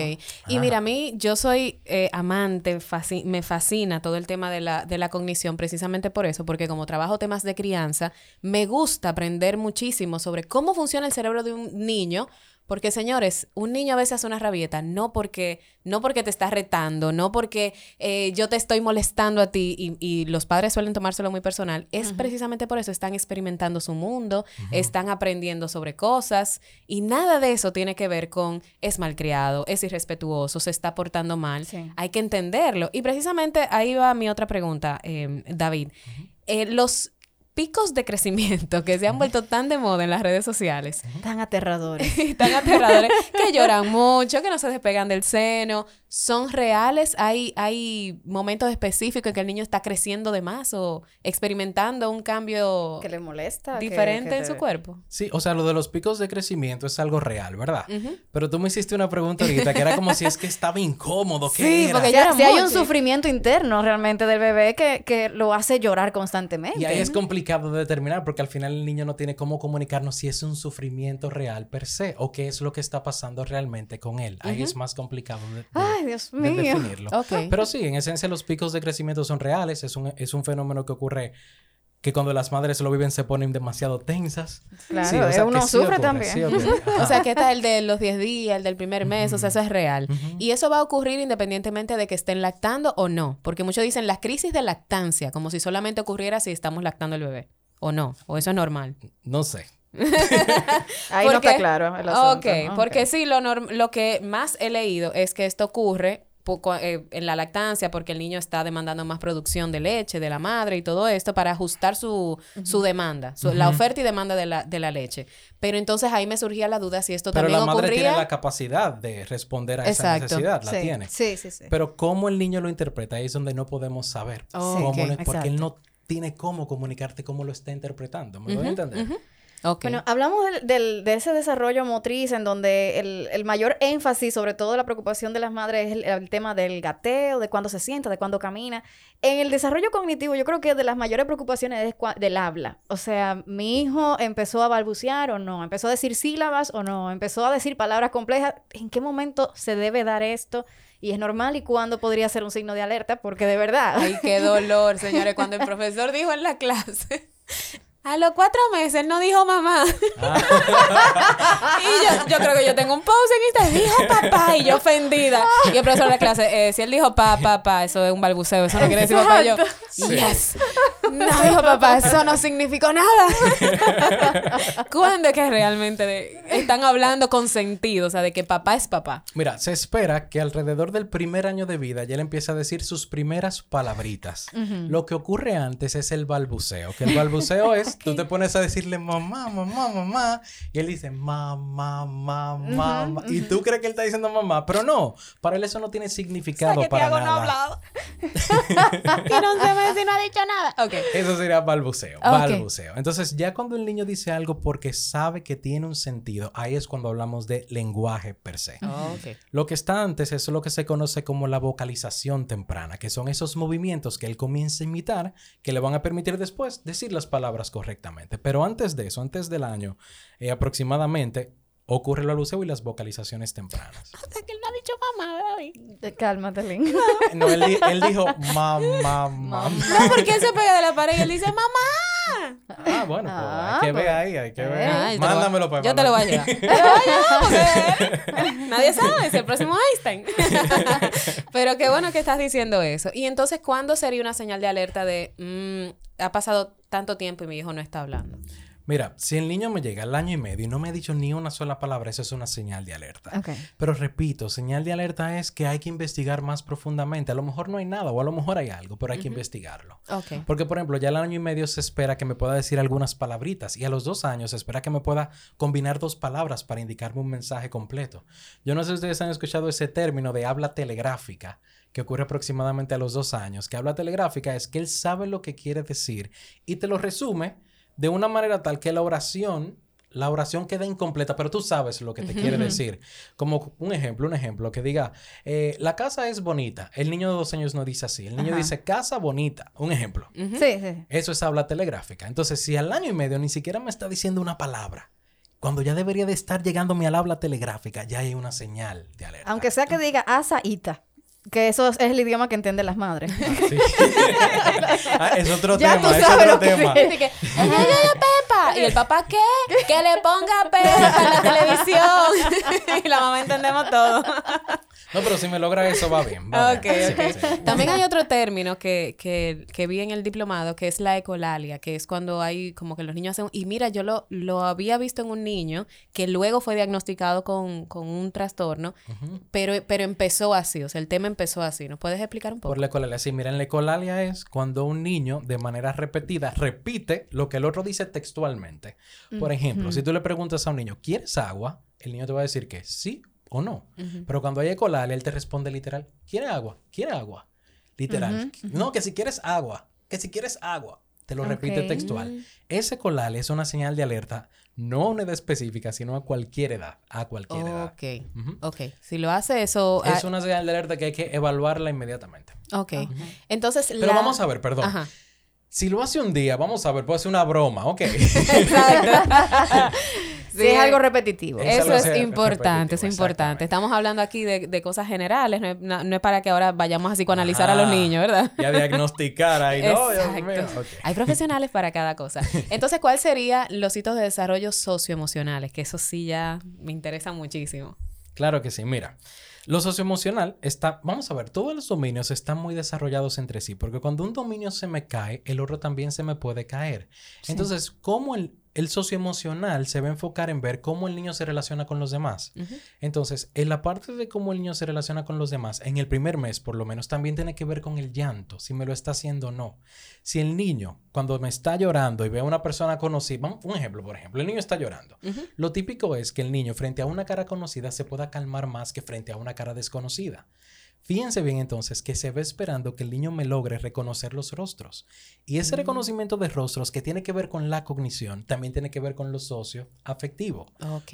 Y Ah. mira, a mí, yo soy eh, amante, fasci- me fascina todo el tema de la, de la cognición precisamente por eso, porque como trabajo temas de crianza, me gusta aprender muchísimo sobre cómo funciona el cerebro de un niño. Porque, señores, un niño a veces hace una rabieta no porque, no porque te está retando, no porque eh, yo te estoy molestando a ti y, y los padres suelen tomárselo muy personal. Es precisamente por eso, están experimentando su mundo, están aprendiendo sobre cosas y nada de eso tiene que ver con es malcriado, es irrespetuoso, se está portando mal. Sí. Hay que entenderlo. Y precisamente ahí va mi otra pregunta, eh, David. Eh, los picos de crecimiento que se han vuelto tan de moda en las redes sociales Tan aterradores. tan aterradores que lloran mucho, que no se despegan del seno, son reales. Hay, hay momentos específicos en que el niño está creciendo de más o experimentando un cambio que le molesta. diferente que en te- su cuerpo. Sí, o sea, lo de los picos de crecimiento es algo real, ¿verdad? Pero tú me hiciste una pregunta ahorita que era como si es que estaba incómodo, ¿qué Sí, era? porque Si, Llora si hay un sufrimiento interno realmente del bebé que, que lo hace llorar constantemente. Y ahí es complicado de determinar porque al final el niño no tiene cómo comunicarnos si es un sufrimiento real per se o qué es lo que está pasando realmente con él. Ahí es más complicado de, de- Ay, Dios de mío. definirlo. Pero sí, en esencia los picos de crecimiento son reales. Es un, es un fenómeno que ocurre que cuando las madres lo viven se ponen demasiado tensas. Claro, Sí, o sea, uno que sí sufre ocurre, también. sí. O sea, que está el de los 10 días, el del primer mes, o sea, eso es real. Y eso va a ocurrir independientemente de que estén lactando o no, porque muchos dicen las crisis de lactancia, como si solamente ocurriera si estamos lactando el bebé, o no, o eso es normal. No sé. Ahí no Porque- está claro el asunto. Ok, porque sí, lo, norm- lo que más he leído es que esto ocurre poco, eh, en la lactancia porque el niño está demandando más producción de leche de la madre y todo esto para ajustar su, su demanda, su- la oferta y demanda de la, de la leche. Pero entonces ahí me surgía la duda si esto Pero también la madre ocurría. tiene la capacidad de responder a esa necesidad, la sí, tiene. Sí, sí, sí. Pero cómo el niño lo interpreta ahí es donde no podemos saber. Oh, Cómo ok, lo- porque él no tiene cómo comunicarte cómo lo está interpretando. ¿Me voy a entender? Ok. Bueno, hablamos del, del- de ese desarrollo motriz en donde el, el mayor énfasis, sobre todo la preocupación de las madres, es el, el tema del gateo, de cuándo se sienta, de cuándo camina. En el desarrollo cognitivo, yo creo que de las mayores preocupaciones es del habla. O sea, mi hijo empezó a balbucear o no, empezó a decir sílabas o no, empezó a decir palabras complejas. ¿En qué momento se debe dar esto? Y es normal y cuándo podría ser un signo de alerta, porque de verdad. Ay, qué dolor, señores, cuando el profesor dijo en la clase. A los cuatro meses él no dijo mamá. y yo, yo creo que yo tengo un pause en Instagram. Dijo papá. Y yo ofendida. Y el profesor de la clase, eh, si él dijo pa, pa, pa, eso es un balbuceo. Eso no quiere decir papá. Yo, yes. No dijo papá. Eso no significó nada. ¿Cuándo es que realmente de- están hablando con sentido? O sea, de que papá es papá. Mira, se espera que alrededor del primer año de vida ya él empiece a decir sus primeras palabritas. Lo que ocurre antes es el balbuceo, que el balbuceo es, tú te pones a decirle mamá, mamá, mamá, y él dice mamá, mamá, mamá, y tú crees que él está diciendo mamá, pero no, para él eso no tiene significado para nada. y no se me si no ha dicho nada. Ok. Eso sería balbuceo, Ok. balbuceo. Entonces, ya cuando el niño dice algo porque sabe que tiene un sentido, ahí es cuando hablamos de lenguaje per se. Ok. Lo que está antes es lo que se conoce como la vocalización temprana, que son esos movimientos que él comienza a imitar que le van a permitir después decir las palabras correctamente. Pero antes de eso, antes del año, eh, aproximadamente, ocurre el balbuceo y las vocalizaciones tempranas. Sea, que él no ha dicho mamá, David. Cálmate, Lin. No, él, di- él dijo mamá, mamá. No, porque él se pega de la pared y él dice mamá. Ah, bueno, pues Ah, hay que ver pues. ahí, hay que ver. Ah, yo te lo voy- Mándamelo para Yo te lo voy a llevar. Te lo voy a llevar porque Nadie sabe, es el próximo Einstein. Pero qué bueno que estás diciendo eso. Y entonces, ¿cuándo sería una señal de alerta de mm, ha pasado tanto tiempo y mi hijo no está hablando? Mira, si el niño me llega al año y medio y no me ha dicho ni una sola palabra, eso es una señal de alerta. Pero repito, señal de alerta es que hay que investigar más profundamente. A lo mejor no hay nada o a lo mejor hay algo, pero hay que investigarlo. Porque, por ejemplo, ya al año y medio se espera que me pueda decir algunas palabritas y a los dos años se espera que me pueda combinar dos palabras para indicarme un mensaje completo. Yo no sé si ustedes han escuchado ese término de habla telegráfica que ocurre aproximadamente a los dos años. Que habla telegráfica es que él sabe lo que quiere decir y te lo resume de una manera tal que la oración, la oración queda incompleta, pero tú sabes lo que te quiere decir. Como un ejemplo, un ejemplo que diga, eh, la casa es bonita. El niño de dos años no dice así. El niño Ajá. dice casa bonita. Un ejemplo. Sí, sí. Eso es habla telegráfica. Entonces, si al año y medio ni siquiera me está diciendo una palabra, cuando ya debería de estar llegándome al habla telegráfica, ya hay una señal de alerta. Aunque sea que diga asa ita, que eso es el idioma que entienden las madres. Ah, sí. Ah, es otro Ya tema, tú es sabes otro lo que tema. que, "El gallo de Pepa. ¿Y el papá qué? Que le ponga Pepa en la televisión. y la mamá entendemos todo. No, pero si me logra eso, va bien. va Ok, bien. ok. Sí, sí. También hay otro término que, que, que vi en el diplomado, que es la ecolalia, que es cuando hay como que los niños hacen... Y mira, yo lo, lo había visto en un niño que luego fue diagnosticado con, con un trastorno, pero, pero empezó así, o sea, el tema empezó así. ¿Nos puedes explicar un poco? Por la ecolalia. Sí, miren, la ecolalia es cuando un niño de manera repetida repite lo que el otro dice textualmente. Por ejemplo, si tú le preguntas a un niño, ¿quieres agua? El niño te va a decir que sí o no. Pero cuando hay ecolalia, él te responde literal, ¿quiere agua? ¿Quiere agua? Literal. No, que si quieres agua, que si quieres agua. Te lo repite textual. Ese ecolalia es una señal de alerta, no a una edad específica, sino a cualquier edad. A cualquier edad. Ok. Si lo hace eso... Es ah, una señal de alerta que hay que evaluarla inmediatamente. Ok. Entonces, Pero la- vamos a ver, perdón. Ajá. Si lo hace un día, vamos a ver, puede ser una broma, ok. Exacto. Sí, es algo repetitivo. Es Eso es importante, es importante. Estamos hablando aquí de, de cosas generales, no es, no- no es para que ahora vayamos a psicoanalizar a los Ah, niños, ¿verdad? Y a diagnosticar ahí, ¿no? Exacto. Hay profesionales para cada cosa. Entonces, ¿cuáles serían los hitos de desarrollo socioemocionales? Que eso sí ya me interesa muchísimo. Claro que sí, mira. Lo socioemocional está, vamos a ver, todos los dominios están muy desarrollados entre sí, porque cuando un dominio se me cae, el otro también se me puede caer. Entonces, ¿cómo el, el socioemocional se va a enfocar en ver cómo el niño se relaciona con los demás. Entonces, en la parte de cómo el niño se relaciona con los demás, en el primer mes por lo menos, también tiene que ver con el llanto, si me lo está haciendo o no. Si el niño, cuando me está llorando y ve a una persona conocida, un ejemplo, por ejemplo, el niño está llorando. Lo típico es que el niño frente a una cara conocida se pueda calmar más que frente a una cara desconocida. Fíjense bien entonces que se ve esperando que el niño me logre reconocer los rostros. Y ese mm. reconocimiento de rostros que tiene que ver con la cognición, también tiene que ver con lo socio afectivo.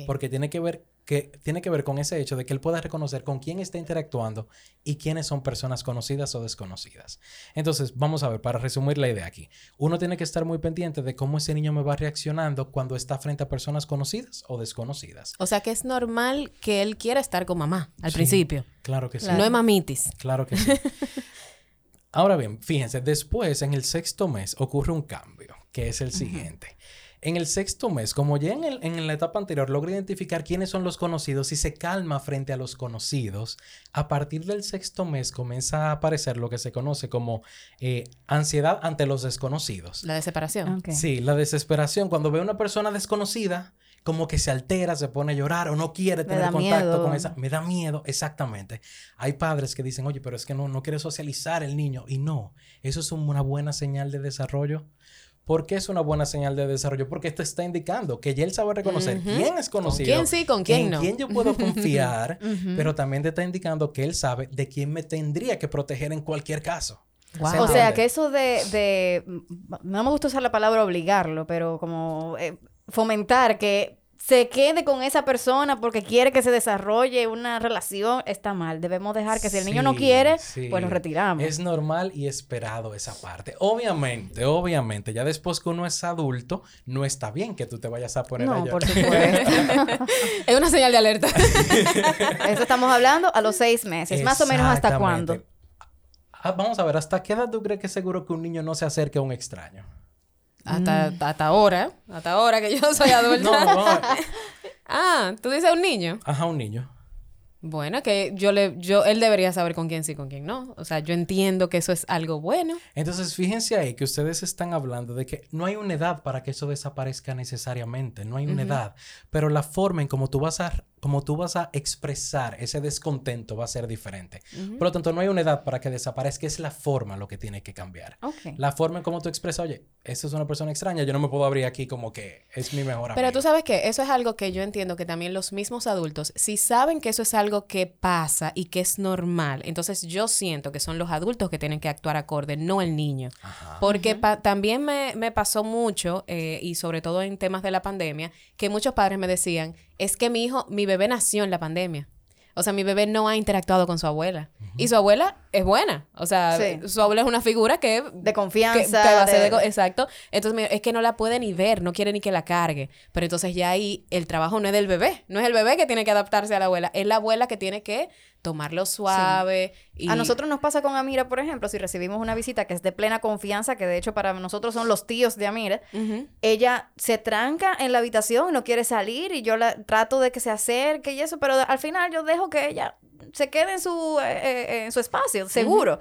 Porque tiene que ver que tiene que ver con ese hecho de que él pueda reconocer con quién está interactuando y quiénes son personas conocidas o desconocidas. Entonces, vamos a ver, para resumir la idea aquí, uno tiene que estar muy pendiente de cómo ese niño me va reaccionando cuando está frente a personas conocidas o desconocidas. O sea que es normal que él quiera estar con mamá al principio. Claro que sí. No es mamitis. Claro que sí. Ahora bien, fíjense, después en el sexto mes ocurre un cambio, que es el siguiente. En el sexto mes, como ya en, la etapa anterior logra identificar quiénes son los conocidos y se calma frente a los conocidos, a partir del sexto mes comienza a aparecer lo que se conoce como eh, ansiedad ante los desconocidos. La desesperación. Sí, la desesperación. Cuando ve a una persona desconocida, como que se altera, se pone a llorar o no quiere tener contacto con esa. Me da miedo, exactamente. Hay padres que dicen, oye, pero es que no, no quiere socializar el niño. Y no, eso es una buena señal de desarrollo. ¿Por qué es una buena señal de desarrollo? Porque esto está indicando que ya él sabe reconocer quién es conocido. ¿Con quién sí, con quién no? quién yo puedo confiar, pero también te está indicando que él sabe de quién me tendría que proteger en cualquier caso. O sea, que eso de, no me gusta usar la palabra obligarlo, pero como eh, fomentar que se quede con esa persona porque quiere que se desarrolle una relación, está mal. Debemos dejar que si el niño no quiere, pues lo retiramos. Es normal y esperado esa parte. Obviamente, obviamente, ya después que uno es adulto, no está bien que tú te vayas a poner no, por supuesto. es una señal de alerta. Eso estamos hablando a los seis meses. Más o menos hasta cuándo. Ah, vamos a ver, ¿hasta qué edad tú crees que es seguro que un niño no se acerque a un extraño? Hasta, mm. hasta ahora, hasta ahora que yo soy adulta. no, no. ah, tú dices un niño. Ajá, un niño. Bueno, que yo le, yo, él debería saber con quién sí, con quién no. O sea, yo entiendo que eso es algo bueno. Entonces, fíjense ahí que ustedes están hablando de que no hay una edad para que eso desaparezca necesariamente, no hay una edad, pero la forma en cómo tú vas a como tú vas a expresar ese descontento va a ser diferente. Por lo tanto, no hay una edad para que desaparezca, es la forma lo que tiene que cambiar. La forma en cómo tú expresas, oye, esa es una persona extraña, yo no me puedo abrir aquí como que es mi mejor amigo. Pero tú sabes que eso es algo que yo entiendo que también los mismos adultos, si saben que eso es algo que pasa y que es normal, entonces yo siento que son los adultos que tienen que actuar acorde, no el niño. Porque también me, me, pasó mucho, eh, y sobre todo en temas de la pandemia, que muchos padres me decían, es que mi hijo, mi bebé nació en la pandemia. O sea, mi bebé no ha interactuado con su abuela. Y su abuela es buena. O sea, su abuela es una figura que... De confianza. exacto. Entonces, es que no la puede ni ver, no quiere ni que la cargue. Pero entonces ya ahí el trabajo no es del bebé. No es el bebé que tiene que adaptarse a la abuela. Es la abuela que tiene que tomarlo suave. Y... A nosotros nos pasa con Amira, por ejemplo, si recibimos una visita que es de plena confianza, que de hecho para nosotros son los tíos de Amira, ella se tranca en la habitación, no quiere salir y yo la trato de que se acerque y eso, pero al final yo dejo que ella se quede en su, eh, eh, en su espacio, seguro.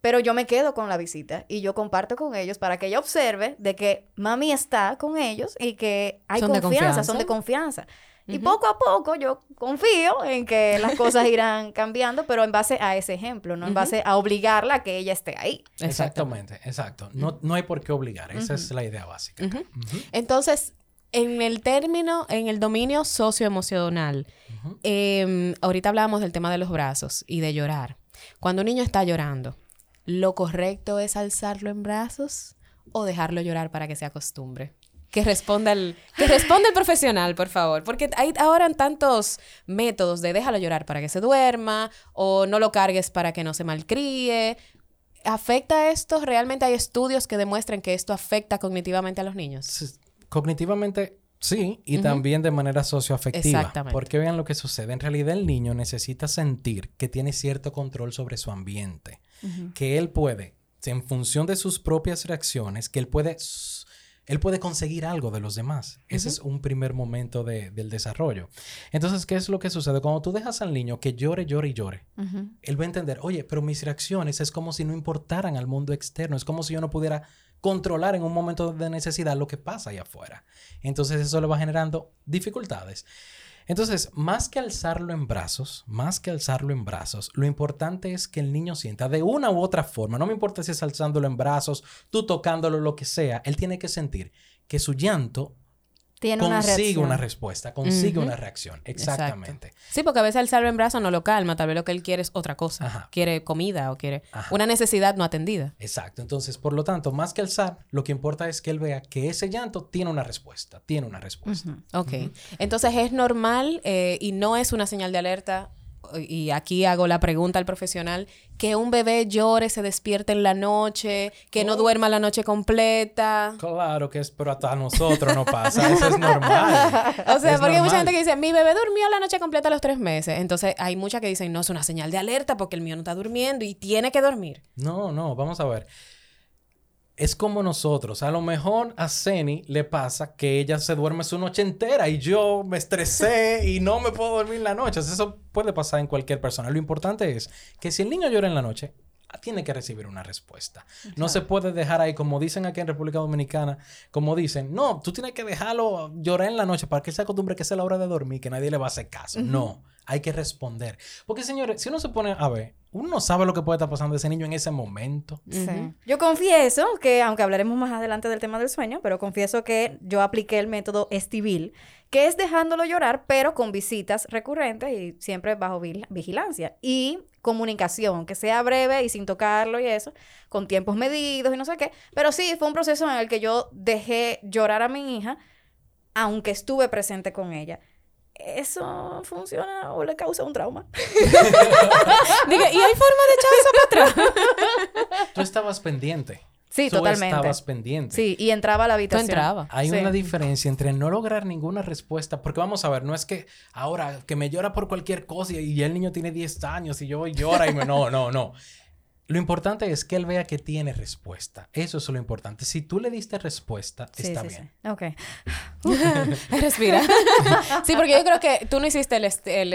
Pero yo me quedo con la visita y yo comparto con ellos para que ella observe de que mami está con ellos y que hay confianza, son de confianza. Y poco a poco yo confío en que las cosas irán cambiando, pero en base a ese ejemplo, no en base a obligarla a que ella esté ahí. Exactamente, exacto. No, no hay por qué obligar, esa es la idea básica. Entonces, en el término, en el dominio socioemocional, eh, ahorita hablábamos del tema de los brazos y de llorar. Cuando un niño está llorando, ¿lo correcto es alzarlo en brazos o dejarlo llorar para que se acostumbre? Que responda el, que responda el profesional, por favor. Porque hay ahora tantos métodos de déjalo llorar para que se duerma o no lo cargues para que no se malcríe. ¿Afecta esto? ¿Realmente hay estudios que demuestren que esto afecta cognitivamente a los niños? Cognitivamente Sí, y también de manera socioafectiva. Exactamente. Porque vean lo que sucede. En realidad el niño necesita sentir que tiene cierto control sobre su ambiente. Que él puede, en función de sus propias reacciones, que él puede él puede conseguir algo de los demás. Ese es un primer momento del desarrollo. Entonces, ¿qué es lo que sucede? Cuando tú dejas al niño que llore, llore y llore, él va a entender, oye, pero mis reacciones es como si no importaran al mundo externo, es como si yo no pudiera controlar en un momento de necesidad lo que pasa allá afuera. Entonces eso le va generando dificultades. Entonces, más que alzarlo en brazos, más que alzarlo en brazos, lo importante es que el niño sienta de una u otra forma, no me importa si es alzándolo en brazos, tú tocándolo, lo que sea, él tiene que sentir que su llanto Tiene una consigue reacción. una respuesta, consigue una reacción. Exactamente. Sí, porque a veces alzarlo en brazo no lo calma. Tal vez lo que él quiere es otra cosa. Ajá. Quiere comida o quiere Ajá. una necesidad no atendida. Exacto. Entonces, por lo tanto, más que alzar, lo que importa es que él vea que ese llanto tiene una respuesta, tiene una respuesta. Ok. Entonces es normal eh, y no es una señal de alerta. Y aquí hago la pregunta al profesional, que un bebé llore, se despierte en la noche, que no duerma la noche completa. Claro que es, pero hasta a nosotros no pasa, eso es normal. O sea, Es porque hay mucha gente que dice, mi bebé durmió la noche completa a los tres meses. Entonces hay muchas que dicen, no, es una señal de alerta porque el mío no está durmiendo y tiene que dormir. No, no, vamos a ver. Es como nosotros. A lo mejor a Ceni le pasa que ella se duerme su noche entera y yo me estresé y no me puedo dormir la noche. Eso puede pasar en cualquier persona. Lo importante es que si el niño llora en la noche, tiene que recibir una respuesta. No se puede dejar ahí, como dicen aquí en República Dominicana, como dicen, no, tú tienes que dejarlo llorar en la noche para que él se acostumbre que es la hora de dormir, que nadie le va a hacer caso. No, hay que responder. Porque, señores, si uno se pone a ver, uno no sabe lo que puede estar pasando ese niño en ese momento. Sí. Yo confieso que, aunque hablaremos más adelante del tema del sueño, pero confieso que yo apliqué el método Estivil, que es dejándolo llorar, pero con visitas recurrentes y siempre bajo vigilancia. Y comunicación, que sea breve y sin tocarlo y eso, con tiempos medidos y no sé qué. Pero sí, fue un proceso en el que yo dejé llorar a mi hija, aunque estuve presente con ella. ¿Eso funciona o le causa un trauma? Diga, ¿y hay forma de echar eso para atrás? Tú estabas pendiente. Sí, Tú totalmente. estabas pendiente. Sí, y entraba a la Tú habitación. entrabas. Hay Sí. una diferencia entre no lograr ninguna respuesta, porque vamos a ver, no es que ahora que me llora por cualquier cosa y ya el niño tiene 10 años y yo llora y me... No, no, no. Lo importante es que él vea que tiene respuesta. Eso es lo importante. Si tú le diste respuesta, Sí, está sí, bien. sí. Ok. Respira. sí, porque yo creo que tú no hiciste el, est- el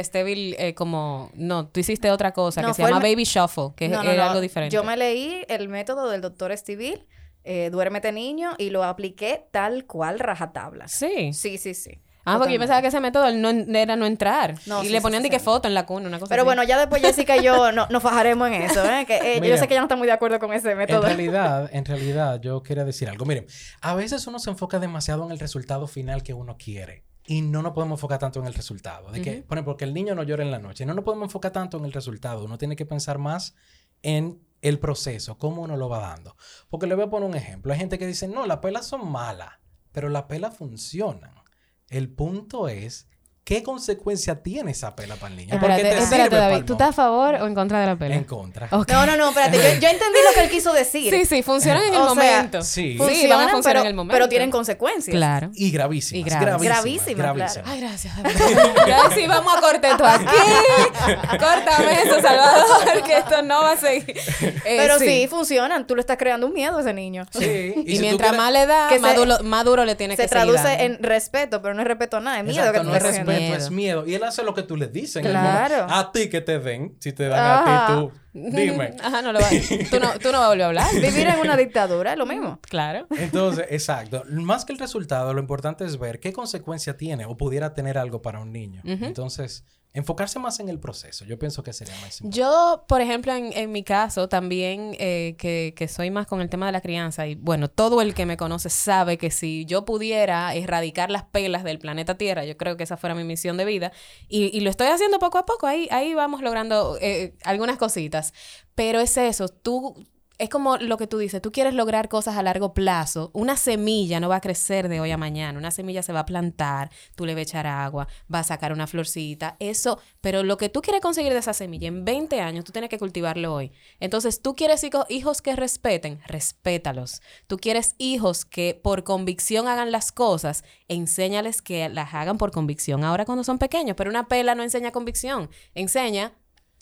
eh, como... No, tú hiciste otra cosa No, que se el llama Baby Shuffle, que es- No, no, era no. algo diferente. Yo me leí el método del doctor Estivil, eh, Duérmete Niño, y lo apliqué tal cual rajatabla. Sí. Sí, sí, sí. Ah, porque yo pensaba que ese método no en- era no entrar. No, y sí, le ponían sí, de que sí. foto en la cuna, una cosa Pero así. bueno, ya después Jessica y yo no, nos fajaremos en eso, ¿eh? Que eh, yo sé que ella no está muy de acuerdo con ese En método. realidad, en realidad, yo quería decir algo. Miren, a veces uno se enfoca demasiado en el resultado final que uno quiere. Y no nos podemos enfocar tanto en el resultado. De que, por ejemplo, que el niño no llora en la noche. No nos podemos enfocar tanto en el resultado. Uno tiene que pensar más en el proceso, cómo uno lo va dando. Porque le voy a poner un ejemplo. Hay gente que dice, no, las pelas son malas, pero las pelas funcionan. El punto es, ¿qué consecuencia tiene esa pela para el niño? ¿Por qué Espérate, te espérate, sirve David. ¿Tú estás a favor o en contra de la pela? En contra. No, no, no, espérate. Yo, yo entendí lo que él quiso decir. Sí, sí, funcionan en el O sea, momento. Sí. Sí, Funcionan, van a funcionar pero, en el momento. Pero tienen consecuencias. Claro. Y gravísimas. Y gravísimas. Gravísimas, gravísimas. Ay, gracias. David. Ya sí, vamos a cortar esto aquí. Córtame eso, Salvador, que esto no va a seguir. Eh, Pero sí. funcionan. Tú le estás creando un miedo a ese niño. Sí. Y, si mientras quieres- más le da, más, se- duro, le tiene Se que seguir traduce dando. en respeto, pero no es respeto a nada. Es miedo que tú no haciendo. es miedo. Y él hace lo que tú le dices. Claro. A ti que te den. Si te dan Ajá. a ti, tú. Dime. Ajá, no lo va. Tú no, tú no vas a volver a hablar. Vivir en una dictadura es lo mismo. Claro. Entonces, exacto. Más que el resultado, lo importante es ver qué consecuencia tiene o pudiera tener algo para un niño. Entonces, enfocarse más en el proceso. Yo pienso que sería más importante. Yo, por ejemplo, en, en mi caso, también eh, que, que soy más con el tema de la crianza, y bueno, todo el que me conoce sabe que si yo pudiera erradicar las pelas del planeta Tierra, yo creo que esa fuera mi misión de vida, y, y lo estoy haciendo poco a poco, ahí, ahí vamos logrando eh, algunas cositas, pero es eso, tú... Es como lo que tú dices, tú quieres lograr cosas a largo plazo. Una semilla no va a crecer de hoy a mañana. Una semilla se va a plantar, tú le vas a echar agua, va a sacar una florcita. Eso, pero lo que tú quieres conseguir de esa semilla en 20 años, tú tienes que cultivarlo hoy. Entonces, tú quieres hijo- hijos que respeten, respétalos. Tú quieres hijos que por convicción hagan las cosas, enséñales que las hagan por convicción ahora cuando son pequeños. Pero una pela no enseña convicción, enseña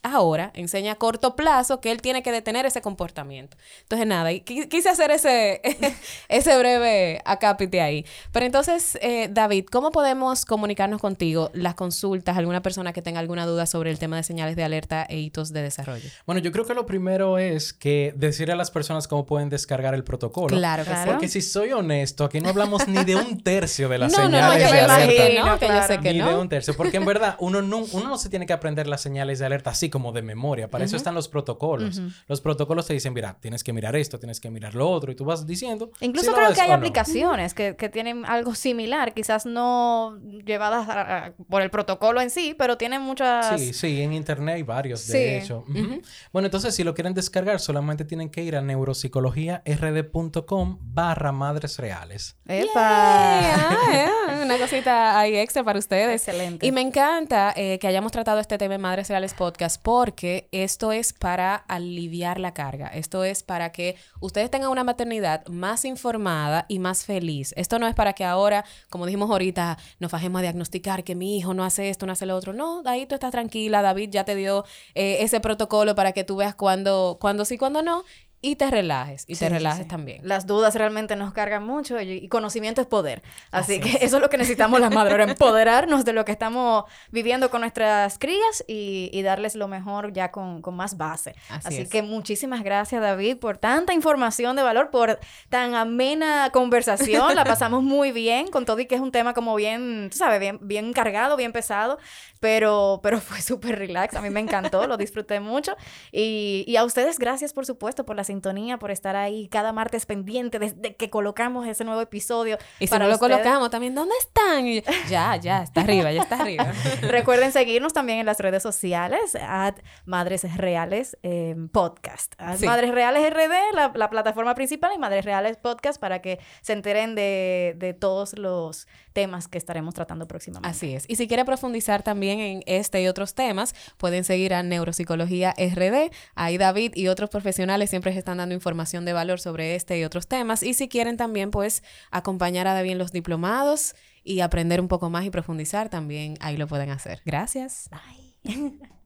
ahora enseña a corto plazo que él tiene que detener ese comportamiento. Entonces, nada, quise hacer ese, ese breve acápite ahí. Pero entonces, eh, David, ¿cómo podemos comunicarnos contigo? Las consultas, alguna persona que tenga alguna duda sobre el tema de señales de alerta e hitos de desarrollo. Bueno, yo creo que lo primero es que decirle a las personas cómo pueden descargar el protocolo. Claro Claro. Porque si soy honesto, aquí no hablamos ni de un tercio de las No, no, no, señales yo de me alerta. imagino que no, Claro. que yo sé que Ni de no. un tercio. Porque en verdad, uno no, uno no se tiene que aprender las señales de alerta así como de memoria. Para eso están los protocolos. Los protocolos te dicen, mira, tienes que mirar esto, tienes que mirar lo otro. Y tú vas diciendo. Incluso si lo creo ves que hay no. aplicaciones que, que tienen algo similar, quizás no llevadas a- a- por el protocolo en sí, pero tienen muchas... Sí, sí, en internet hay varios, de Sí. hecho. Bueno, entonces si lo quieren descargar, solamente tienen que ir a neuropsicologiard.com barra madres reales. ¡Epa! Ah, eh, una cosita ahí extra para ustedes. Excelente. Y me encanta eh, que hayamos tratado este tema en Madres Reales Podcast porque esto es para aliviar la carga. Esto es para que ustedes tengan una maternidad más informada y más feliz. Esto no es para que ahora, como dijimos ahorita, nos fajemos a diagnosticar que mi hijo no hace esto, no hace lo otro. No, ahí tú estás tranquila. David ya te dio eh, ese protocolo para que tú veas cuándo, cuándo sí, cuándo no. Y te relajes. Y te Sí, relajes sí. también. Las dudas realmente nos cargan mucho y, conocimiento es poder. Así, Así que eso es lo que necesitamos las madres, empoderarnos de lo que estamos viviendo con nuestras crías y, y darles lo mejor ya con, con más base. Así Así, es. que muchísimas gracias David por tanta información de valor, por tan amena conversación. La pasamos muy bien con todo y que es un tema como bien, tú sabes, bien, bien cargado, bien pesado, pero, pero fue súper relax. A mí me encantó, lo disfruté mucho. Y, y a ustedes gracias, por supuesto, por la sintonía, por estar ahí cada martes pendiente desde que colocamos ese nuevo episodio. Y si para no lo ustedes. colocamos también, ¿dónde están? Y- ya, ya, está arriba, ya está arriba. Recuerden seguirnos también en las redes sociales, at Madres Reales eh, Podcast. Sí. Madres Reales RD, la, la plataforma principal, y Madres Reales Podcast para que se enteren de, de todos los temas que estaremos tratando próximamente. Así es. Y si quiere profundizar en este y otros temas, pueden seguir a Neuropsicología RD. Ahí David y otros profesionales siempre están dando información de valor sobre este y otros temas. Y si quieren también, pues, acompañar a David en los diplomados y aprender un poco más y profundizar, también ahí lo pueden hacer. Gracias. Bye.